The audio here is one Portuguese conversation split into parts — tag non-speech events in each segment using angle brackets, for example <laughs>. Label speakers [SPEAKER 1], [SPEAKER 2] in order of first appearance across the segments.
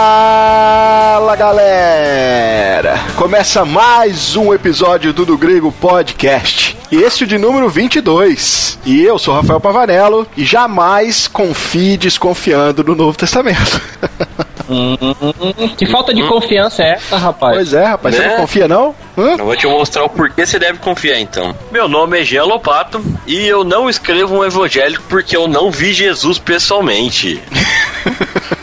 [SPEAKER 1] Fala galera! Começa mais um episódio do Do Grego Podcast. E este é o de número 22. E eu sou Rafael Pavanello e jamais confie desconfiando no Novo Testamento.
[SPEAKER 2] Hum, que falta de confiança é essa, rapaz?
[SPEAKER 1] Pois é, rapaz, você
[SPEAKER 3] Né?
[SPEAKER 1] não confia não? Hã?
[SPEAKER 3] Eu vou te mostrar o porquê você deve confiar então. Meu nome é Jean Lopato e eu não escrevo um evangélico porque eu não vi Jesus pessoalmente. <laughs>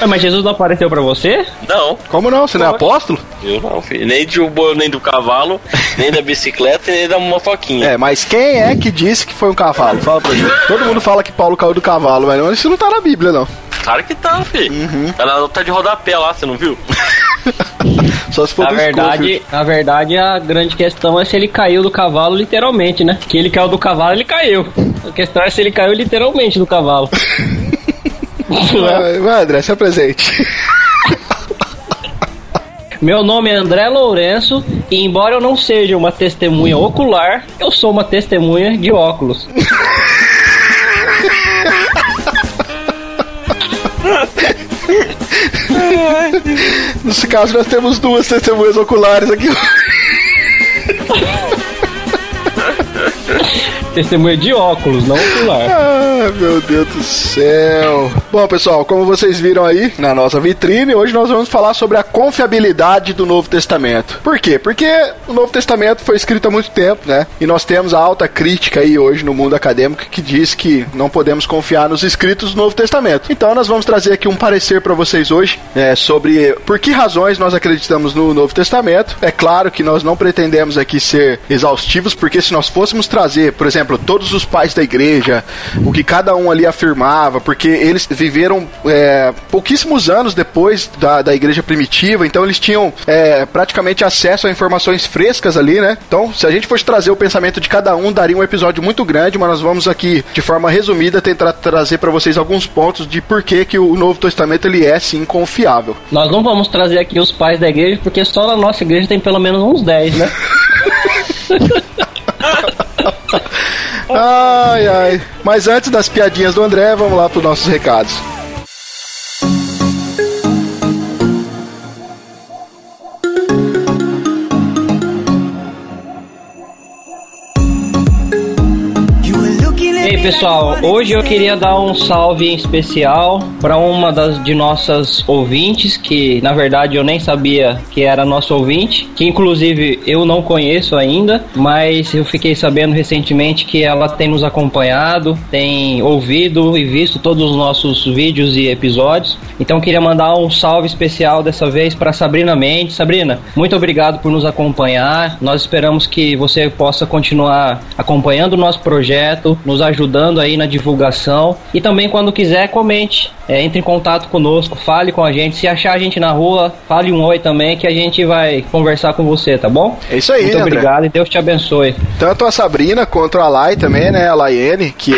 [SPEAKER 2] Ah, mas Jesus não apareceu pra você?
[SPEAKER 3] Não,
[SPEAKER 1] Como não? Você não é apóstolo?
[SPEAKER 3] eu não, filho. Nem do boi, nem do cavalo, <laughs> nem da bicicleta, nem da motoquinha.
[SPEAKER 1] É, mas quem é que disse que foi um cavalo? Fala pra gente. Todo mundo fala que Paulo caiu do cavalo, mas isso não tá na Bíblia, não.
[SPEAKER 3] Claro que tá, filho.
[SPEAKER 1] Uhum.
[SPEAKER 3] Tá de rodapé lá, você não viu? <laughs>
[SPEAKER 1] Só se for
[SPEAKER 2] Na
[SPEAKER 1] do
[SPEAKER 2] verdade, na verdade, a grande questão é se ele caiu do cavalo literalmente, né? Que ele caiu do cavalo, ele caiu. A questão é se ele caiu literalmente do cavalo. <laughs>
[SPEAKER 1] Vai, vai, André, se apresente.
[SPEAKER 2] Meu nome é André Lourenço e embora eu não seja uma testemunha ocular, eu sou uma testemunha de óculos.
[SPEAKER 1] Nesse caso, nós temos duas testemunhas oculares aqui.
[SPEAKER 2] Testemunha de óculos, não ocular.
[SPEAKER 1] Ah, meu Deus do céu. Bom, pessoal, como vocês viram aí na nossa vitrine, hoje nós vamos falar sobre a confiabilidade do Novo Testamento. Por quê? Porque o Novo Testamento foi escrito há muito tempo, né? E nós temos a alta crítica aí hoje no mundo acadêmico que diz que não podemos confiar nos escritos do Novo Testamento. Então nós vamos trazer aqui um parecer para vocês hoje é, sobre por que razões nós acreditamos no Novo Testamento. É claro que nós não pretendemos aqui ser exaustivos, porque se nós fôssemos trazer, por exemplo, todos os pais da igreja, o que cada um ali afirmava, porque eles viveram é, pouquíssimos anos depois da, da igreja primitiva, então eles tinham é, praticamente acesso a informações frescas ali, né? Então, se a gente fosse trazer o pensamento de cada um, daria um episódio muito grande, mas nós vamos aqui, de forma resumida, tentar trazer para vocês alguns pontos de por que, que o Novo Testamento ele é sim confiável.
[SPEAKER 2] Nós não vamos trazer aqui os pais da igreja, porque só na nossa igreja tem pelo menos uns 10, né? <laughs>
[SPEAKER 1] Ai, ai. Mas antes das piadinhas do André, vamos lá para os nossos recados.
[SPEAKER 2] Pessoal, hoje eu queria dar um salve em especial para uma das de nossas ouvintes, que na verdade eu nem sabia que era nosso ouvinte, que inclusive eu não conheço ainda, mas eu fiquei sabendo recentemente que ela tem nos acompanhado, tem ouvido e visto todos os nossos vídeos e episódios. Então eu queria mandar um salve especial dessa vez para Sabrina Mendes. Sabrina, muito obrigado por nos acompanhar. Nós esperamos que você possa continuar acompanhando o nosso projeto, nos ajudando aí na divulgação e também quando quiser comente, É, entre em contato conosco, fale com a gente. Se achar a gente na rua, fale um oi também que a gente vai conversar com você, tá bom?
[SPEAKER 1] É isso aí,
[SPEAKER 2] Muito
[SPEAKER 1] André.
[SPEAKER 2] obrigado e Deus te abençoe.
[SPEAKER 1] Tanto a Sabrina quanto a Lai também, né? A Laiene, que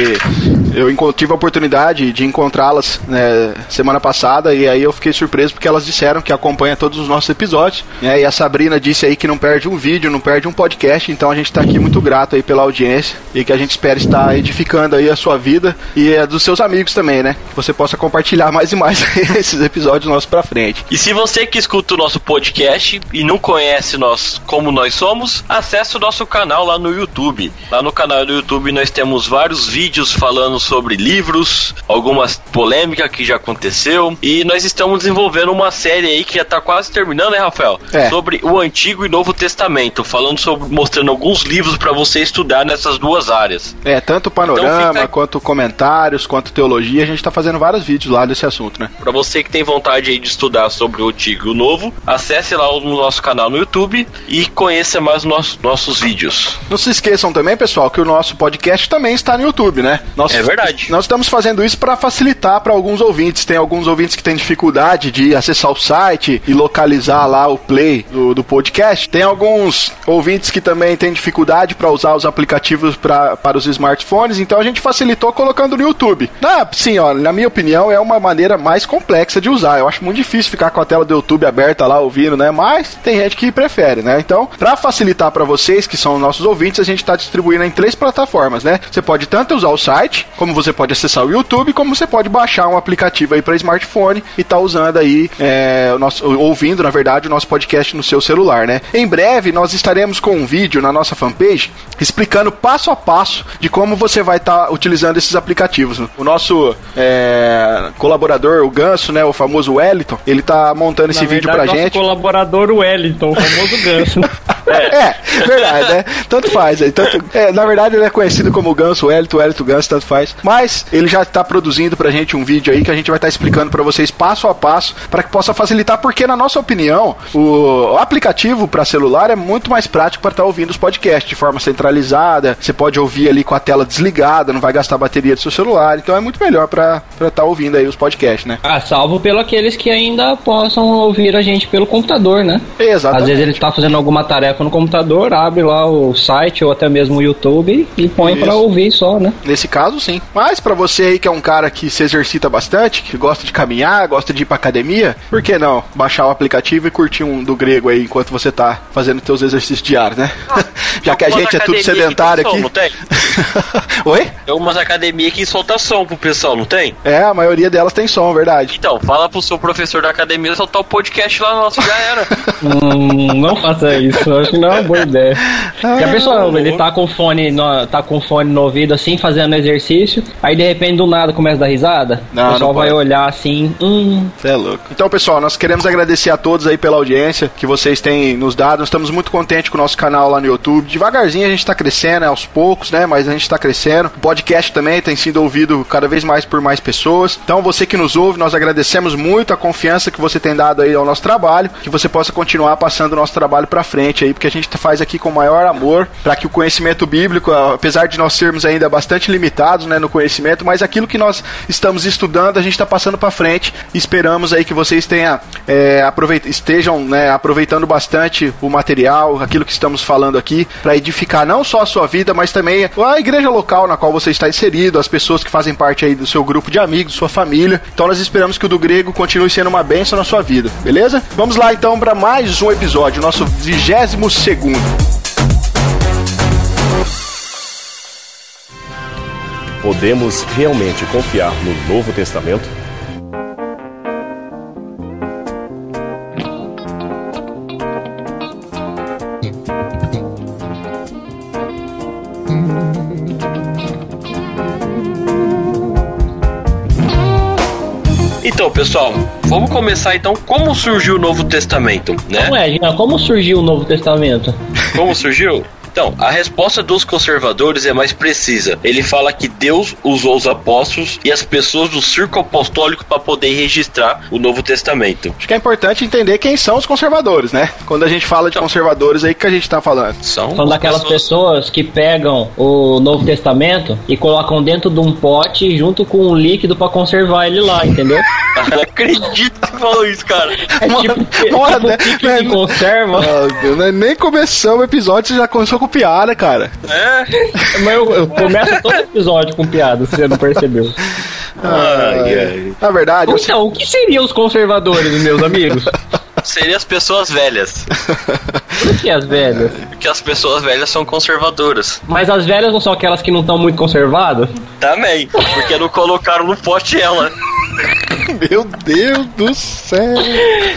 [SPEAKER 1] eu tive a oportunidade de encontrá-las né, semana passada e aí eu fiquei surpreso porque elas disseram que acompanha todos os nossos episódios. Né, e a Sabrina disse aí que não perde um vídeo, não perde um podcast, então a gente tá aqui muito grato aí pela audiência e que a gente espera estar edificando aí a sua vida e a dos seus amigos também, né? Que você possa compartilhar mais e mais <laughs> esses episódios nossos pra frente.
[SPEAKER 3] E se você que escuta o nosso podcast e não conhece nós como nós somos, acesse o nosso canal lá no YouTube. Lá no canal do YouTube nós temos vários vídeos falando sobre livros, algumas polêmicas que já aconteceu e nós estamos desenvolvendo uma série aí que já tá quase terminando, né, Rafael?
[SPEAKER 1] É.
[SPEAKER 3] Sobre o Antigo e Novo Testamento, falando sobre mostrando alguns livros para você estudar nessas duas áreas.
[SPEAKER 1] É, tanto panorama,
[SPEAKER 3] Então
[SPEAKER 1] quanto comentários, quanto teologia, a gente tá fazendo vários vídeos lá desse assunto, né?
[SPEAKER 3] Para você que tem vontade aí de estudar sobre o antigo e o novo, acesse lá o nosso canal no YouTube e conheça mais os nossos, nossos vídeos.
[SPEAKER 1] Não se esqueçam também, pessoal, que o nosso podcast também está no YouTube, né? Nossos
[SPEAKER 3] É verdade. Verdade.
[SPEAKER 1] Nós estamos fazendo isso para facilitar para alguns ouvintes. Tem alguns ouvintes que têm dificuldade de acessar o site e localizar lá o play do, do podcast. Tem alguns ouvintes que também têm dificuldade para usar os aplicativos pra, para os smartphones. Então a gente facilitou colocando no YouTube. Sim, ó, na minha opinião é uma maneira mais complexa de usar. Eu acho muito difícil ficar com a tela do YouTube aberta lá ouvindo, né? Mas tem gente que prefere, né? Então, para facilitar para vocês que são nossos ouvintes, a gente está distribuindo em três plataformas, né? Você pode tanto usar o site, como você pode acessar o YouTube, como você pode baixar um aplicativo aí para smartphone e tá usando aí é, o nosso, ouvindo, na verdade, o nosso podcast no seu celular, né? Em breve nós estaremos com um vídeo na nossa fanpage explicando passo a passo de como você vai estar tá utilizando esses aplicativos. O nosso é, colaborador, o Ganso, né, o famoso Wellington, ele tá montando esse
[SPEAKER 2] Na
[SPEAKER 1] vídeo
[SPEAKER 2] verdade,
[SPEAKER 1] pra
[SPEAKER 2] nosso
[SPEAKER 1] gente.
[SPEAKER 2] colaborador Wellington, o famoso ganso. <laughs>
[SPEAKER 1] É, verdade, né? Tanto faz. aí, Tanto, é, na verdade, ele é conhecido como Ganso, Elito, Elito Ganso, tanto faz. Mas ele já está produzindo pra gente um vídeo aí que a gente vai estar explicando pra vocês passo a passo para que possa facilitar, porque, na nossa opinião, o, aplicativo para celular é muito mais prático para estar ouvindo os podcasts de forma centralizada. Você pode ouvir ali com a tela desligada, não vai gastar a bateria do seu celular. Então é muito melhor para estar ouvindo aí os podcasts, né?
[SPEAKER 2] Ah, salvo pelo aqueles que ainda possam ouvir a gente pelo computador, né?
[SPEAKER 1] Exatamente.
[SPEAKER 2] Às vezes ele tá fazendo alguma tarefa no computador, abre lá o site ou até mesmo o YouTube e põe pra ouvir só, né?
[SPEAKER 1] Nesse caso, sim. Mas pra você aí que é um cara que se exercita bastante, que gosta de caminhar, gosta de ir pra academia, por que não baixar o aplicativo e curtir um do grego aí enquanto você tá fazendo teus exercícios diários, né? <laughs> Já que a gente é tudo sedentário
[SPEAKER 3] som,
[SPEAKER 1] aqui.
[SPEAKER 3] Não tem? <laughs>
[SPEAKER 1] Oi?
[SPEAKER 3] Tem algumas academias que soltam som pro pessoal, não tem?
[SPEAKER 1] É, a maioria delas tem som, verdade.
[SPEAKER 3] Então, fala pro seu professor da academia soltar o podcast lá nosso, já era.
[SPEAKER 2] Hum, não faça isso, acho que não é uma boa ideia. Já pensou, ele tá com fone no, tá com fone no ouvido assim, fazendo exercício, aí de repente do nada começa a dar risada,
[SPEAKER 1] Não,
[SPEAKER 2] o pessoal
[SPEAKER 1] não
[SPEAKER 2] vai olhar assim, hum,
[SPEAKER 1] Você é louco. Então, pessoal, nós queremos agradecer a todos aí pela audiência que vocês têm nos dado. Nós estamos muito contentes com o nosso canal lá no YouTube. Devagarzinho a gente está crescendo, é aos poucos, né? Mas a gente está crescendo. O podcast também tem sido ouvido cada vez mais por mais pessoas. Então, você que nos ouve, nós agradecemos muito a confiança que você tem dado aí ao nosso trabalho. Que você possa continuar passando o nosso trabalho para frente aí, porque a gente faz aqui com o maior amor para que o conhecimento bíblico, apesar de nós sermos ainda bastante limitados né, no conhecimento, mas aquilo que nós estamos estudando, a gente está passando para frente. Esperamos aí que vocês tenham, é, aproveita- estejam né, aproveitando bastante o material, aquilo que estamos falando aqui, para edificar não só a sua vida, mas também a igreja local na qual você está inserido, as pessoas que fazem parte aí do seu grupo de amigos, sua família. Então nós esperamos que o do grego continue sendo uma bênção na sua vida, beleza? Vamos lá então para mais um episódio, nosso vigésimo segundo.
[SPEAKER 4] Podemos realmente confiar no Novo Testamento?
[SPEAKER 3] Pessoal, vamos começar então como surgiu o Novo Testamento, né?
[SPEAKER 2] Não é, Gina, como surgiu o Novo Testamento?
[SPEAKER 3] Como surgiu? Então, a resposta dos conservadores é mais precisa. Ele fala que Deus usou os apóstolos e as pessoas do circo apostólico para poder registrar o Novo Testamento.
[SPEAKER 1] Acho que é importante entender quem são os conservadores, né? Quando a gente fala de conservadores, aí que a gente tá falando.
[SPEAKER 3] São,
[SPEAKER 2] São daquelas pessoas que pegam o Novo Testamento e colocam dentro de um pote junto com um líquido pra conservar ele lá, entendeu? <laughs>
[SPEAKER 3] Não acredito que falou isso, cara.
[SPEAKER 2] É tipo,
[SPEAKER 1] Porra,
[SPEAKER 2] tipo
[SPEAKER 1] né?
[SPEAKER 2] líquido de conserva.
[SPEAKER 1] Deus, né? Nem começou o episódio, você já começou com piada, cara.
[SPEAKER 3] É? <laughs>
[SPEAKER 2] Mas eu, eu começo todo episódio com piada, se você não percebeu.
[SPEAKER 3] Ai, ai.
[SPEAKER 1] Na verdade, eu
[SPEAKER 2] Então, o que seriam os conservadores, meus amigos? <laughs>
[SPEAKER 3] Seria as pessoas velhas.
[SPEAKER 2] Por que as velhas?
[SPEAKER 3] Porque as pessoas velhas são conservadoras.
[SPEAKER 2] Mas as velhas não são aquelas que não estão muito conservadas?
[SPEAKER 3] Também. Porque não colocaram no pote ela.
[SPEAKER 1] Meu Deus do céu.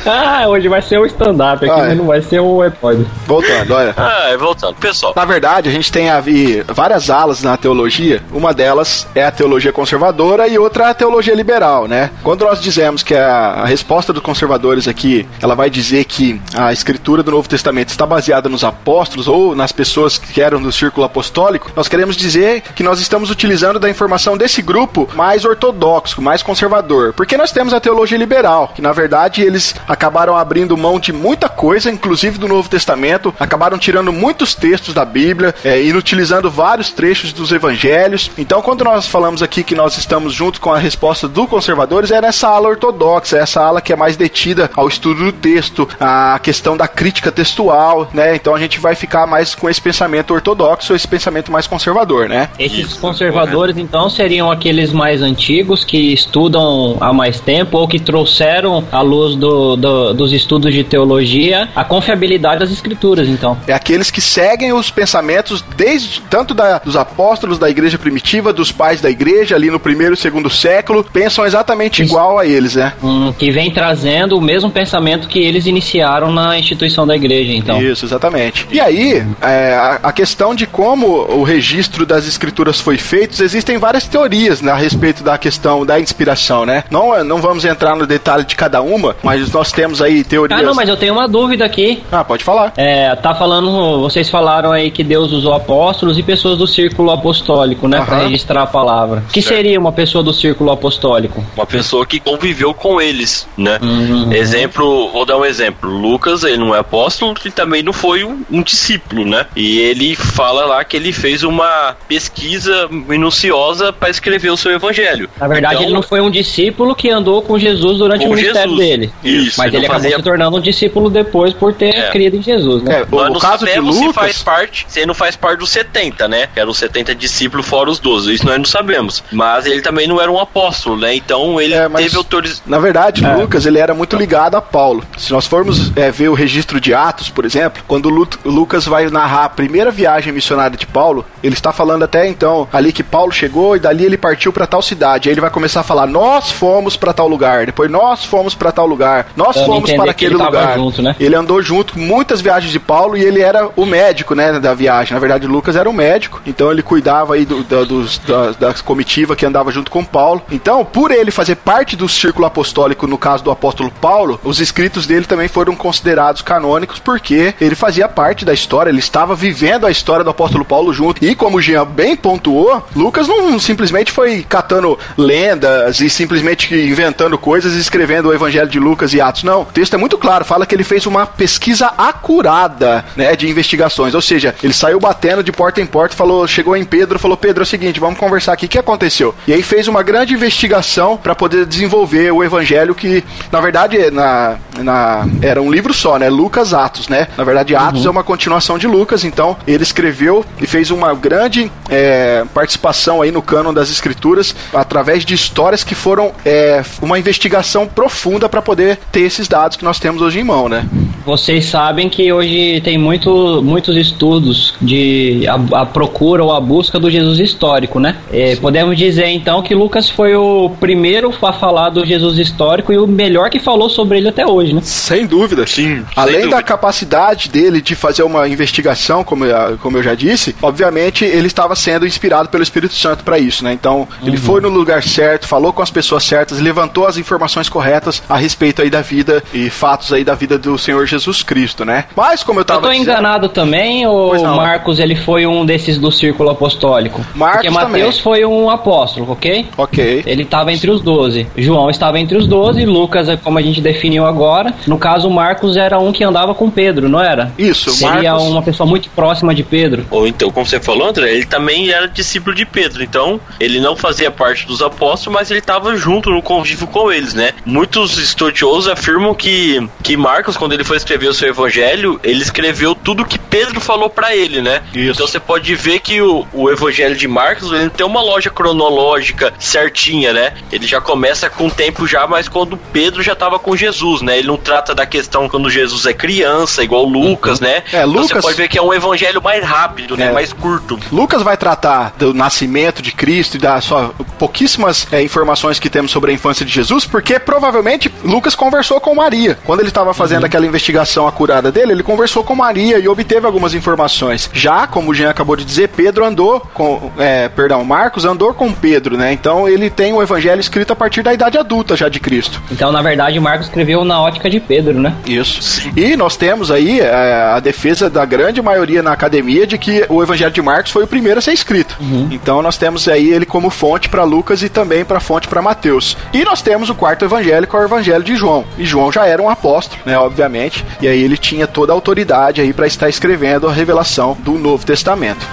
[SPEAKER 2] Ah, hoje vai ser o stand-up aqui,
[SPEAKER 1] Ah, é.
[SPEAKER 2] mas não vai ser o episódio.
[SPEAKER 1] Voltando, olha.
[SPEAKER 3] Ah, voltando. Pessoal,
[SPEAKER 1] Na verdade, a gente tem ali várias alas na teologia. Uma delas é a teologia conservadora e outra é a teologia liberal, né? Quando nós dizemos que a, a resposta dos conservadores aqui, ela vai dizer que a escritura do Novo Testamento está baseada nos apóstolos ou nas pessoas que eram do círculo apostólico, nós queremos dizer que nós estamos utilizando da informação desse grupo mais ortodoxo, mais conservador. Porque nós nós temos a teologia liberal, que na verdade eles acabaram abrindo mão de muita coisa, inclusive do Novo Testamento, acabaram tirando muitos textos da Bíblia, é, inutilizando vários trechos dos evangelhos. Então, quando nós falamos aqui que nós estamos junto com a resposta do conservadores, é nessa ala ortodoxa, essa ala que é mais detida ao estudo do texto, a questão da crítica textual, né? Então a gente vai ficar mais com esse pensamento ortodoxo, esse pensamento mais conservador, né?
[SPEAKER 2] Esses conservadores, então, seriam aqueles mais antigos que estudam há mais tempo ou que trouxeram à luz do, do, dos estudos de teologia a confiabilidade das escrituras, então.
[SPEAKER 1] É aqueles que seguem os pensamentos desde tanto da, dos apóstolos da igreja primitiva, dos pais da igreja ali no primeiro e segundo século, pensam exatamente
[SPEAKER 2] Isso.
[SPEAKER 1] igual a eles, né?
[SPEAKER 2] Hum, que vem trazendo o mesmo pensamento que eles iniciaram na instituição da igreja, então.
[SPEAKER 1] Isso, exatamente. E aí, é, a, a questão de como o registro das escrituras foi feito, existem várias teorias né, a respeito da questão da inspiração, né? Não, não vamos entrar no detalhe de cada uma, mas nós temos aí teorias.
[SPEAKER 2] Ah, não, mas eu tenho uma dúvida aqui.
[SPEAKER 1] Ah, pode falar.
[SPEAKER 2] É, tá falando, vocês falaram aí que Deus usou apóstolos e pessoas do círculo apostólico, né, Pra
[SPEAKER 1] Aham.
[SPEAKER 2] registrar a palavra. O que
[SPEAKER 3] Certo.
[SPEAKER 2] seria uma pessoa do círculo apostólico?
[SPEAKER 3] Uma pessoa que conviveu com eles, né?
[SPEAKER 2] Uhum.
[SPEAKER 3] Exemplo, vou dar um exemplo. Lucas, ele não é apóstolo e também não foi um, um discípulo, né? E ele fala lá que ele fez uma pesquisa minuciosa para escrever o seu evangelho.
[SPEAKER 2] Na verdade,
[SPEAKER 3] Então,
[SPEAKER 2] ele não foi um discípulo que andou com Jesus durante
[SPEAKER 3] Com
[SPEAKER 2] o ministério
[SPEAKER 3] Jesus.
[SPEAKER 2] dele.
[SPEAKER 3] Isso,
[SPEAKER 2] Mas
[SPEAKER 3] ele
[SPEAKER 2] acabou
[SPEAKER 3] fazia-
[SPEAKER 2] se tornando um discípulo depois por ter
[SPEAKER 3] É.
[SPEAKER 2] crido em Jesus, né?
[SPEAKER 1] É, o,
[SPEAKER 3] Nós
[SPEAKER 1] o
[SPEAKER 3] não
[SPEAKER 1] caso de
[SPEAKER 3] sabemos se faz
[SPEAKER 1] Lucas.
[SPEAKER 3] parte, se ele não faz parte dos 70, né? Que eram os 70 discípulos fora os 12. Isso nós não sabemos. Mas ele também não era um apóstolo, né? Então ele
[SPEAKER 1] É, mas-
[SPEAKER 3] teve autorização.
[SPEAKER 1] Na verdade,
[SPEAKER 2] É.
[SPEAKER 1] Lucas ele era muito ligado a Paulo. Se nós formos é, ver o registro de Atos, por exemplo, quando Lu- Lucas vai narrar a primeira viagem missionária de Paulo, ele está falando até então ali que Paulo chegou e dali ele partiu para tal cidade. Aí ele vai começar a falar: nós fomos para tal lugar, depois nós fomos para tal lugar, nós fomos para
[SPEAKER 2] que
[SPEAKER 1] aquele
[SPEAKER 2] ele
[SPEAKER 1] lugar.
[SPEAKER 2] junto, né?
[SPEAKER 1] Ele andou junto com muitas viagens de Paulo e ele era o médico, né, da viagem. Na verdade, Lucas era o médico, então ele cuidava aí do, da, dos, da, da comitiva que andava junto com Paulo. Então, por ele fazer parte do círculo apostólico, no caso do apóstolo Paulo, os escritos dele também foram considerados canônicos porque ele fazia parte da história, ele estava vivendo a história do apóstolo Paulo junto. E como o Jean bem pontuou, Lucas não simplesmente foi catando lendas e simplesmente inventando coisas e escrevendo o evangelho de Lucas e Atos. Não, o texto é muito claro, fala que ele fez uma pesquisa acurada, né, de investigações. Ou seja, ele saiu batendo de porta em porta, falou, chegou em Pedro, falou: "Pedro, é o seguinte, vamos conversar aqui, o que aconteceu?" E aí fez uma grande investigação para poder desenvolver o evangelho que, na verdade, na, na era um livro só, né? Lucas Atos, né? Na verdade, Atos é uma continuação de Lucas, então ele escreveu e fez uma grande é, participação aí no cânon das escrituras através de histórias que foram é, uma investigação profunda para poder ter esses dados que nós temos hoje em mão, né?
[SPEAKER 2] Vocês sabem que hoje tem muito, muitos estudos de a, a procura ou a busca do Jesus histórico, né? É, podemos dizer então que Lucas foi o primeiro a falar do Jesus histórico e o melhor que falou sobre ele até hoje, né?
[SPEAKER 1] Sem dúvida.
[SPEAKER 3] Sim,
[SPEAKER 1] Além
[SPEAKER 3] sem
[SPEAKER 1] da
[SPEAKER 3] dúvida.
[SPEAKER 1] capacidade dele de fazer uma investigação, como eu, como eu já disse, obviamente ele estava sendo inspirado pelo Espírito Santo para isso, né? Então, ele foi no lugar certo, falou com as pessoas certas, levantou as informações corretas a respeito aí da vida e fatos aí da vida do Senhor Jesus Cristo, né? Mas como eu
[SPEAKER 2] Eu
[SPEAKER 1] tava
[SPEAKER 2] tô
[SPEAKER 1] dizendo-
[SPEAKER 2] enganado também, ou. Marcos ele foi um desses do círculo apostólico?
[SPEAKER 1] Marcos
[SPEAKER 2] Porque Mateus
[SPEAKER 1] também.
[SPEAKER 2] foi um apóstolo, ok?
[SPEAKER 1] OK.
[SPEAKER 2] Ele estava entre os doze. João estava entre os doze. Lucas, é como a gente definiu agora. No caso, Marcos era um que andava com Pedro, não era?
[SPEAKER 1] Isso,
[SPEAKER 2] Seria
[SPEAKER 1] Marcos-
[SPEAKER 2] uma pessoa muito próxima de Pedro.
[SPEAKER 3] Ou então, como você falou, André, ele também era discípulo de Pedro. Então, ele não fazia parte dos apóstolos, mas ele estava junto no convívio com eles, né? Muitos estudiosos afirmam que, que Marcos, quando ele foi escrever o seu evangelho, ele escreveu tudo que Pedro falou para ele, né?
[SPEAKER 1] Isso.
[SPEAKER 3] Então você pode ver que o, o evangelho de Marcos, ele tem uma loja cronológica certinha, né? Ele já começa com o tempo já, mas quando Pedro já estava com Jesus, né? Ele não trata da questão quando Jesus é criança, igual Lucas, né?
[SPEAKER 1] É,
[SPEAKER 3] Então
[SPEAKER 1] Lucas-
[SPEAKER 3] você pode ver que é um evangelho mais rápido, né?
[SPEAKER 1] É.
[SPEAKER 3] Mais curto.
[SPEAKER 1] Lucas vai tratar do nascimento de Cristo e das só pouquíssimas é, informações que temos sobre a infância de Jesus, porque provavelmente Lucas conversou com Maria quando ele estava fazendo aquela investigação acurada dele, ele conversou com Maria e obteve algumas informações. Já, como o Jean acabou de dizer, Pedro andou com, é, perdão, Marcos andou com Pedro, né? Então ele tem o evangelho escrito a partir da idade adulta já de Cristo.
[SPEAKER 2] Então, na verdade, Marcos escreveu na ótica de Pedro, né?
[SPEAKER 1] Isso. E nós temos aí é, a defesa da grande maioria na academia de que o evangelho de Marcos foi o primeiro a ser escrito. Uhum. Então nós temos aí ele como fonte para Lucas e também para fonte para Mateus. E nós temos o quarto evangelho, que é o evangelho de João. E João já era um apóstolo, né, obviamente, e aí ele tinha toda a autoridade aí para estar escrevendo a revelação do Novo Testamento.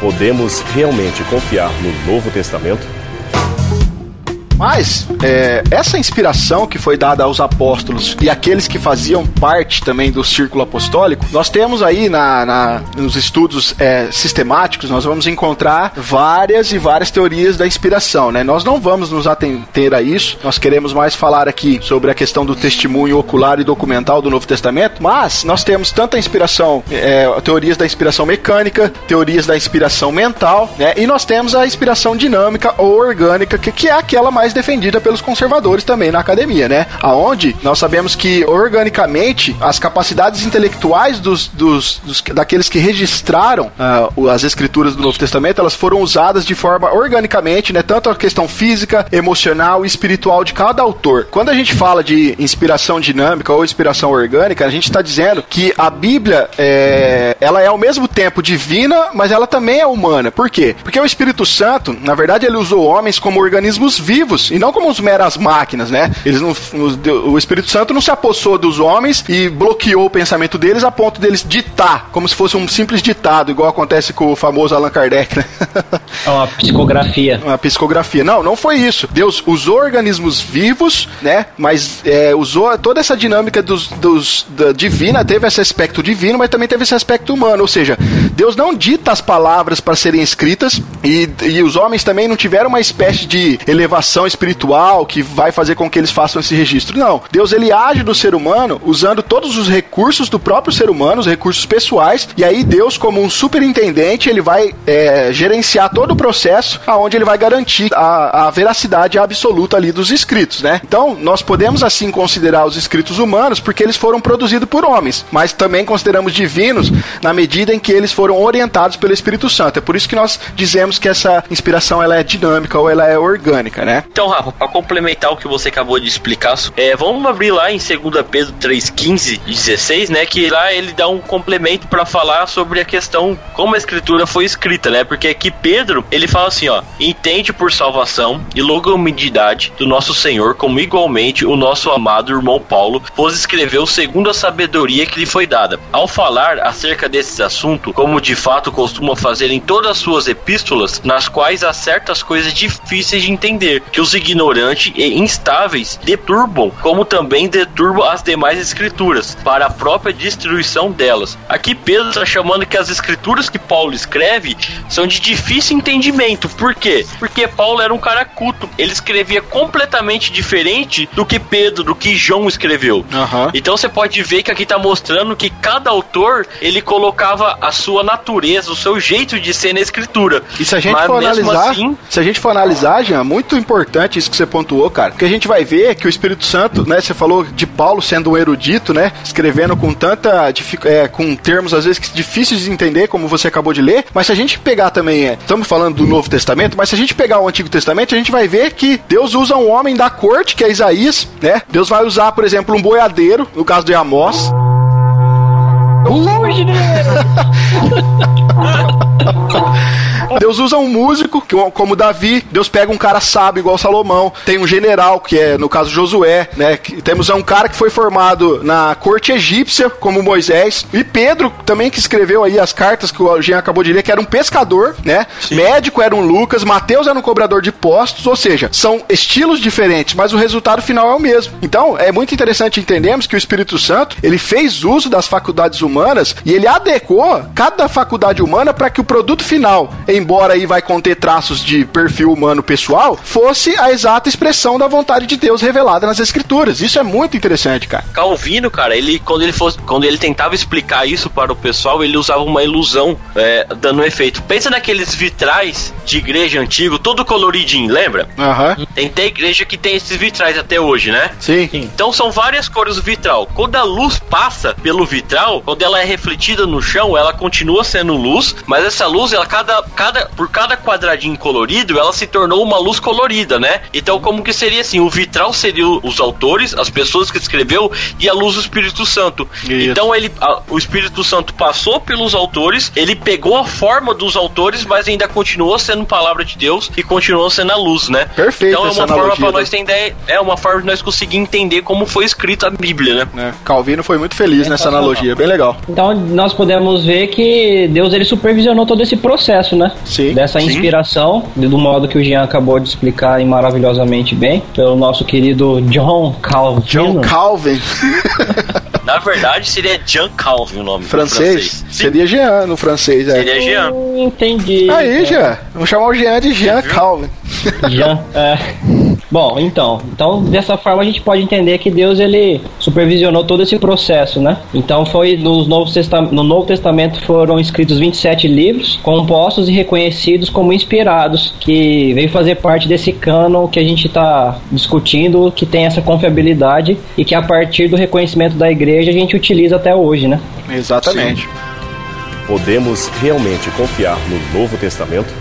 [SPEAKER 4] Podemos realmente confiar no Novo Testamento?
[SPEAKER 1] Mas é, essa inspiração que foi dada aos apóstolos e aqueles que faziam parte também do círculo apostólico, nós temos aí na, na nos estudos é, sistemáticos, nós vamos encontrar várias e várias teorias da inspiração, né? Nós não vamos nos atentar a isso, nós queremos mais falar aqui sobre a questão do testemunho ocular e documental do Novo Testamento, mas nós temos tanta inspiração, é, teorias da inspiração mecânica, teorias da inspiração mental, né? E nós temos a inspiração dinâmica ou orgânica, que, que é aquela mais mais defendida pelos conservadores também na academia, né? Aonde nós sabemos que organicamente as capacidades intelectuais dos, dos, dos daqueles que registraram uh, as escrituras do Novo Testamento, elas foram usadas de forma organicamente, né? Tanto a questão física, emocional e espiritual de cada autor. Quando a gente fala de inspiração dinâmica ou inspiração orgânica, a gente está dizendo que a Bíblia é, ela é ao mesmo tempo divina, mas ela também é humana. Por quê? Porque o Espírito Santo, na verdade, ele usou homens como organismos vivos vivos e não como os meras máquinas, né? Eles não, o Espírito Santo não se apossou dos homens e bloqueou o pensamento deles a ponto deles ditar, como se fosse um simples ditado, igual acontece com o famoso Allan Kardec, né?
[SPEAKER 2] É uma psicografia.
[SPEAKER 1] Uma psicografia. Não, não foi isso. Deus usou organismos vivos, né? Mas é, usou toda essa dinâmica dos, dos, da divina, teve esse aspecto divino, mas também teve esse aspecto humano. Ou seja, Deus não dita as palavras para serem escritas e, e os homens também não tiveram uma espécie de elevação espiritual que vai fazer com que eles façam esse registro. Não. Deus ele age do ser humano usando todos os recursos do próprio ser humano, os recursos pessoais, e aí Deus, como um superintendente, ele vai é, gerenciar todo o processo aonde ele vai garantir a, a veracidade absoluta ali dos escritos, né? Então, nós podemos assim considerar os escritos humanos porque eles foram produzidos por homens, mas também consideramos divinos na medida em que eles foram orientados pelo Espírito Santo. É por isso que nós dizemos que essa inspiração ela é dinâmica ou ela é orgânica, né?
[SPEAKER 3] Então, Rafa, para complementar o que você acabou de explicar, é, vamos abrir lá em 2 Pedro 3,15 e 16, né? Que lá ele dá um complemento para falar sobre a questão como a escritura foi escrita, né? Porque aqui Pedro, ele fala assim, ó, entende por salvação e longanimidade do nosso Senhor, como igualmente o nosso amado irmão Paulo, pois escreveu segundo a sabedoria que lhe foi dada. Ao falar acerca desse assunto, como de fato costuma fazer em todas as suas epístolas, nas quais há certas coisas difíceis de entender, que os ignorantes e instáveis deturbam, como também deturbam as demais escrituras, para a própria destruição delas. Aqui Pedro está chamando que as escrituras que Paulo escreve são de difícil entendimento. Por quê? Porque Paulo era um cara culto. Ele escrevia completamente diferente do que Pedro, do que João escreveu. Uhum. Então você pode ver que aqui está mostrando que cada autor ele colocava a sua natureza, o seu jeito de ser na escritura.
[SPEAKER 1] E se a gente Mas for analisar, assim, se a gente for analisar, já muito importante importante isso que você pontuou, cara. Porque a gente vai ver que o Espírito Santo, né? Você falou de Paulo sendo um erudito, né? Escrevendo com tanta. É, com termos às vezes difíceis de entender, como você acabou de ler. Mas se a gente pegar também. É, estamos falando do Novo Testamento, mas se a gente pegar o Antigo Testamento, a gente vai ver que Deus usa um homem da corte, que é Isaías, né? Deus vai usar, por exemplo, um boiadeiro, no caso de Amós. Longe dele! <laughs> <laughs> Deus usa um músico, como Davi, Deus pega um cara sábio igual Salomão, tem um general, que é, no caso, Josué, né? Temos um cara que foi formado na corte egípcia, como Moisés, e Pedro, também que escreveu aí as cartas que o Jean acabou de ler, que era um pescador, né? Sim. Médico era um Lucas, Mateus era um cobrador de postos, ou seja, são estilos diferentes, mas o resultado final é o mesmo. Então, é muito interessante entendermos que o Espírito Santo, ele fez uso das faculdades humanas E ele adequou cada faculdade humana para que o produto final, embora aí vai conter traços de perfil humano pessoal, fosse a exata expressão da vontade de Deus revelada nas escrituras. Isso é muito interessante, cara.
[SPEAKER 3] Calvino, cara, ele quando ele fosse, quando ele tentava explicar isso para o pessoal, ele usava uma ilusão, é, dando um efeito. Pensa naqueles vitrais de igreja antigo, todo coloridinho, lembra?
[SPEAKER 1] Aham. Uhum.
[SPEAKER 3] Tem, tem igreja que tem esses vitrais até hoje, né?
[SPEAKER 1] Sim.
[SPEAKER 3] Então são várias cores do vitral. Quando a luz passa pelo vitral, quando ela é refletida no chão, ela continua sendo luz, mas essa luz, ela cada, cada por cada quadradinho colorido, ela se tornou uma luz colorida, né? Então como que seria assim? O vitral seria os autores, as pessoas que escreveu e a luz do Espírito Santo. Isso. Então ele, a, o Espírito Santo passou pelos autores, ele pegou a forma dos autores, mas ainda continuou sendo palavra de Deus e continuou sendo a luz, né?
[SPEAKER 1] Perfeito.
[SPEAKER 3] Então é uma forma para nós ter ideia, é uma forma de nós conseguir entender como foi escrita a Bíblia, né?
[SPEAKER 1] É. Calvino foi muito feliz é, nessa analogia, bem legal.
[SPEAKER 2] Então nós podemos ver que Deus ele supervisionou todo esse processo, né?
[SPEAKER 1] Sim.
[SPEAKER 2] Dessa
[SPEAKER 1] Sim.
[SPEAKER 2] inspiração, do modo que o Jean acabou de explicar maravilhosamente bem, pelo nosso querido John Calvin.
[SPEAKER 1] John Calvin. <laughs>
[SPEAKER 3] Na verdade, seria Jean Calvin o nome
[SPEAKER 1] francês. francês. Seria Jean no francês, é.
[SPEAKER 3] Seria Jean.
[SPEAKER 2] Entendi.
[SPEAKER 1] Aí, é. Jean. Vamos chamar o Jean de Jean Calvin.
[SPEAKER 2] Jean, <laughs> é. Bom, então, então dessa forma a gente pode entender que Deus ele supervisionou todo esse processo, né? Então foi nos Novos no Novo Testamento foram escritos 27 livros, compostos e reconhecidos como inspirados, que veio fazer parte desse cânon que a gente está discutindo, que tem essa confiabilidade e que a partir do reconhecimento da igreja a gente utiliza até hoje, né?
[SPEAKER 1] Exatamente. Sim.
[SPEAKER 4] Podemos realmente confiar no Novo Testamento?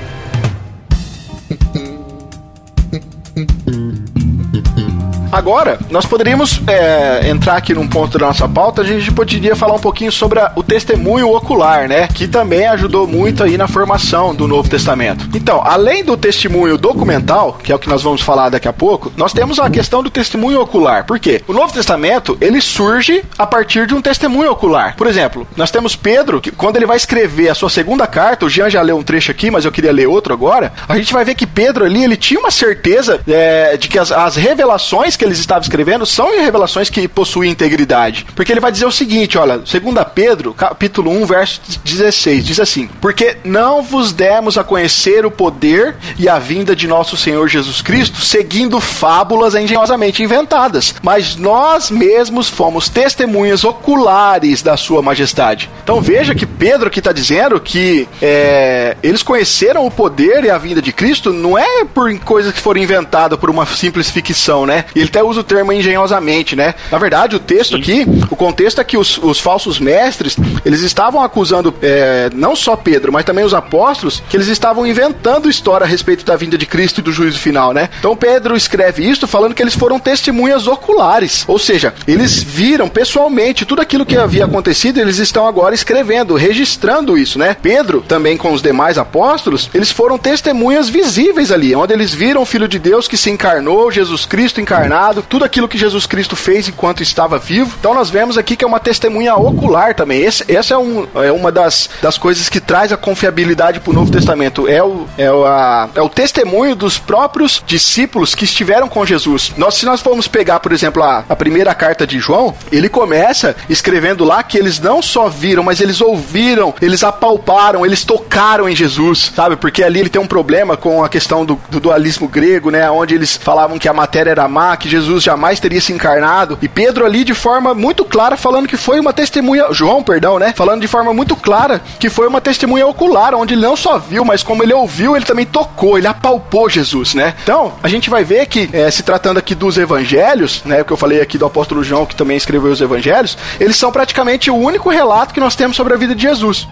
[SPEAKER 1] Agora, nós poderíamos é, entrar aqui num ponto da nossa pauta, a gente poderia falar um pouquinho sobre a, o testemunho ocular, né? Que também ajudou muito aí na formação do Novo Testamento. Então, além do testemunho documental, que é o que nós vamos falar daqui a pouco, nós temos a questão do testemunho ocular. Por quê? O Novo Testamento, ele surge a partir de um testemunho ocular. Por exemplo, nós temos Pedro, que quando ele vai escrever a sua segunda carta, o Jean já leu um trecho aqui, mas eu queria ler outro agora, a gente vai ver que Pedro ali, ele tinha uma certeza é, de que as, as revelações que que eles estavam escrevendo são revelações que possuem integridade. Porque ele vai dizer o seguinte, olha, 2 Pedro, capítulo 1, verso 16, diz assim: Porque não vos demos a conhecer o poder e a vinda de nosso Senhor Jesus Cristo, seguindo fábulas engenhosamente inventadas, mas nós mesmos fomos testemunhas oculares da sua majestade. Então veja que Pedro aqui está dizendo que é, eles conheceram o poder e a vinda de Cristo não é por coisas que foram inventadas por uma simples ficção, né? Ele até usa o termo engenhosamente, né? Na verdade, o texto Sim. aqui, o contexto é que os, os falsos mestres, eles estavam acusando é, não só Pedro, mas também os apóstolos, que eles estavam inventando história a respeito da vinda de Cristo e do juízo final, né? Então Pedro escreve isso falando que eles foram testemunhas oculares, ou seja, eles viram pessoalmente tudo aquilo que havia acontecido, eles estão agora escrevendo, registrando isso, né? Pedro, também com os demais apóstolos, eles foram testemunhas visíveis ali, onde eles viram o Filho de Deus que se encarnou, Jesus Cristo encarnado tudo aquilo que Jesus Cristo fez enquanto estava vivo. Então nós vemos aqui que é uma testemunha ocular também. Esse, essa é, um, é uma das, das coisas que traz a confiabilidade para o Novo Testamento. É o, é, o, a, é o testemunho dos próprios discípulos que estiveram com Jesus. Nós, se nós formos pegar, por exemplo, a, a primeira carta de João, ele começa escrevendo lá que eles não só viram, mas eles ouviram, eles apalparam, eles tocaram em Jesus, sabe? Porque ali ele tem um problema com a questão do, do dualismo grego, né? Onde eles falavam que a matéria era má, que Jesus jamais teria se encarnado. E Pedro ali de forma muito clara falando que foi uma testemunha, João, perdão, né? Falando de forma muito clara que foi uma testemunha ocular, onde ele não só viu, mas como ele ouviu, ele também tocou, ele apalpou Jesus, né? Então, a gente vai ver que é, se tratando aqui dos evangelhos, né, o que eu falei aqui do apóstolo João, que também escreveu os evangelhos, eles são praticamente o único relato que nós temos sobre a vida de Jesus.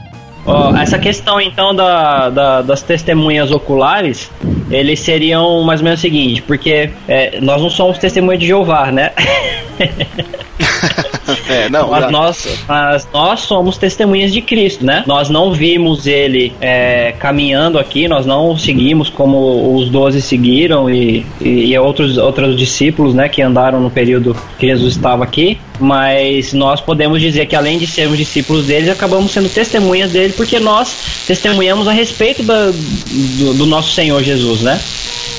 [SPEAKER 2] Oh, essa questão então da, da, das testemunhas oculares, eles seriam mais ou menos o seguinte, porque é, nós não somos testemunhas de Jeová, né? <laughs> <laughs>
[SPEAKER 1] é, não,
[SPEAKER 2] mas, nós, mas nós somos testemunhas de Cristo, né? Nós não vimos ele é, caminhando aqui, nós não seguimos como os doze seguiram e, e, e, outros, outros discípulos, né, que andaram no período que Jesus estava aqui. Mas nós podemos dizer que além de sermos discípulos dele, acabamos sendo testemunhas dele porque nós testemunhamos a respeito da, do, do nosso Senhor Jesus, né?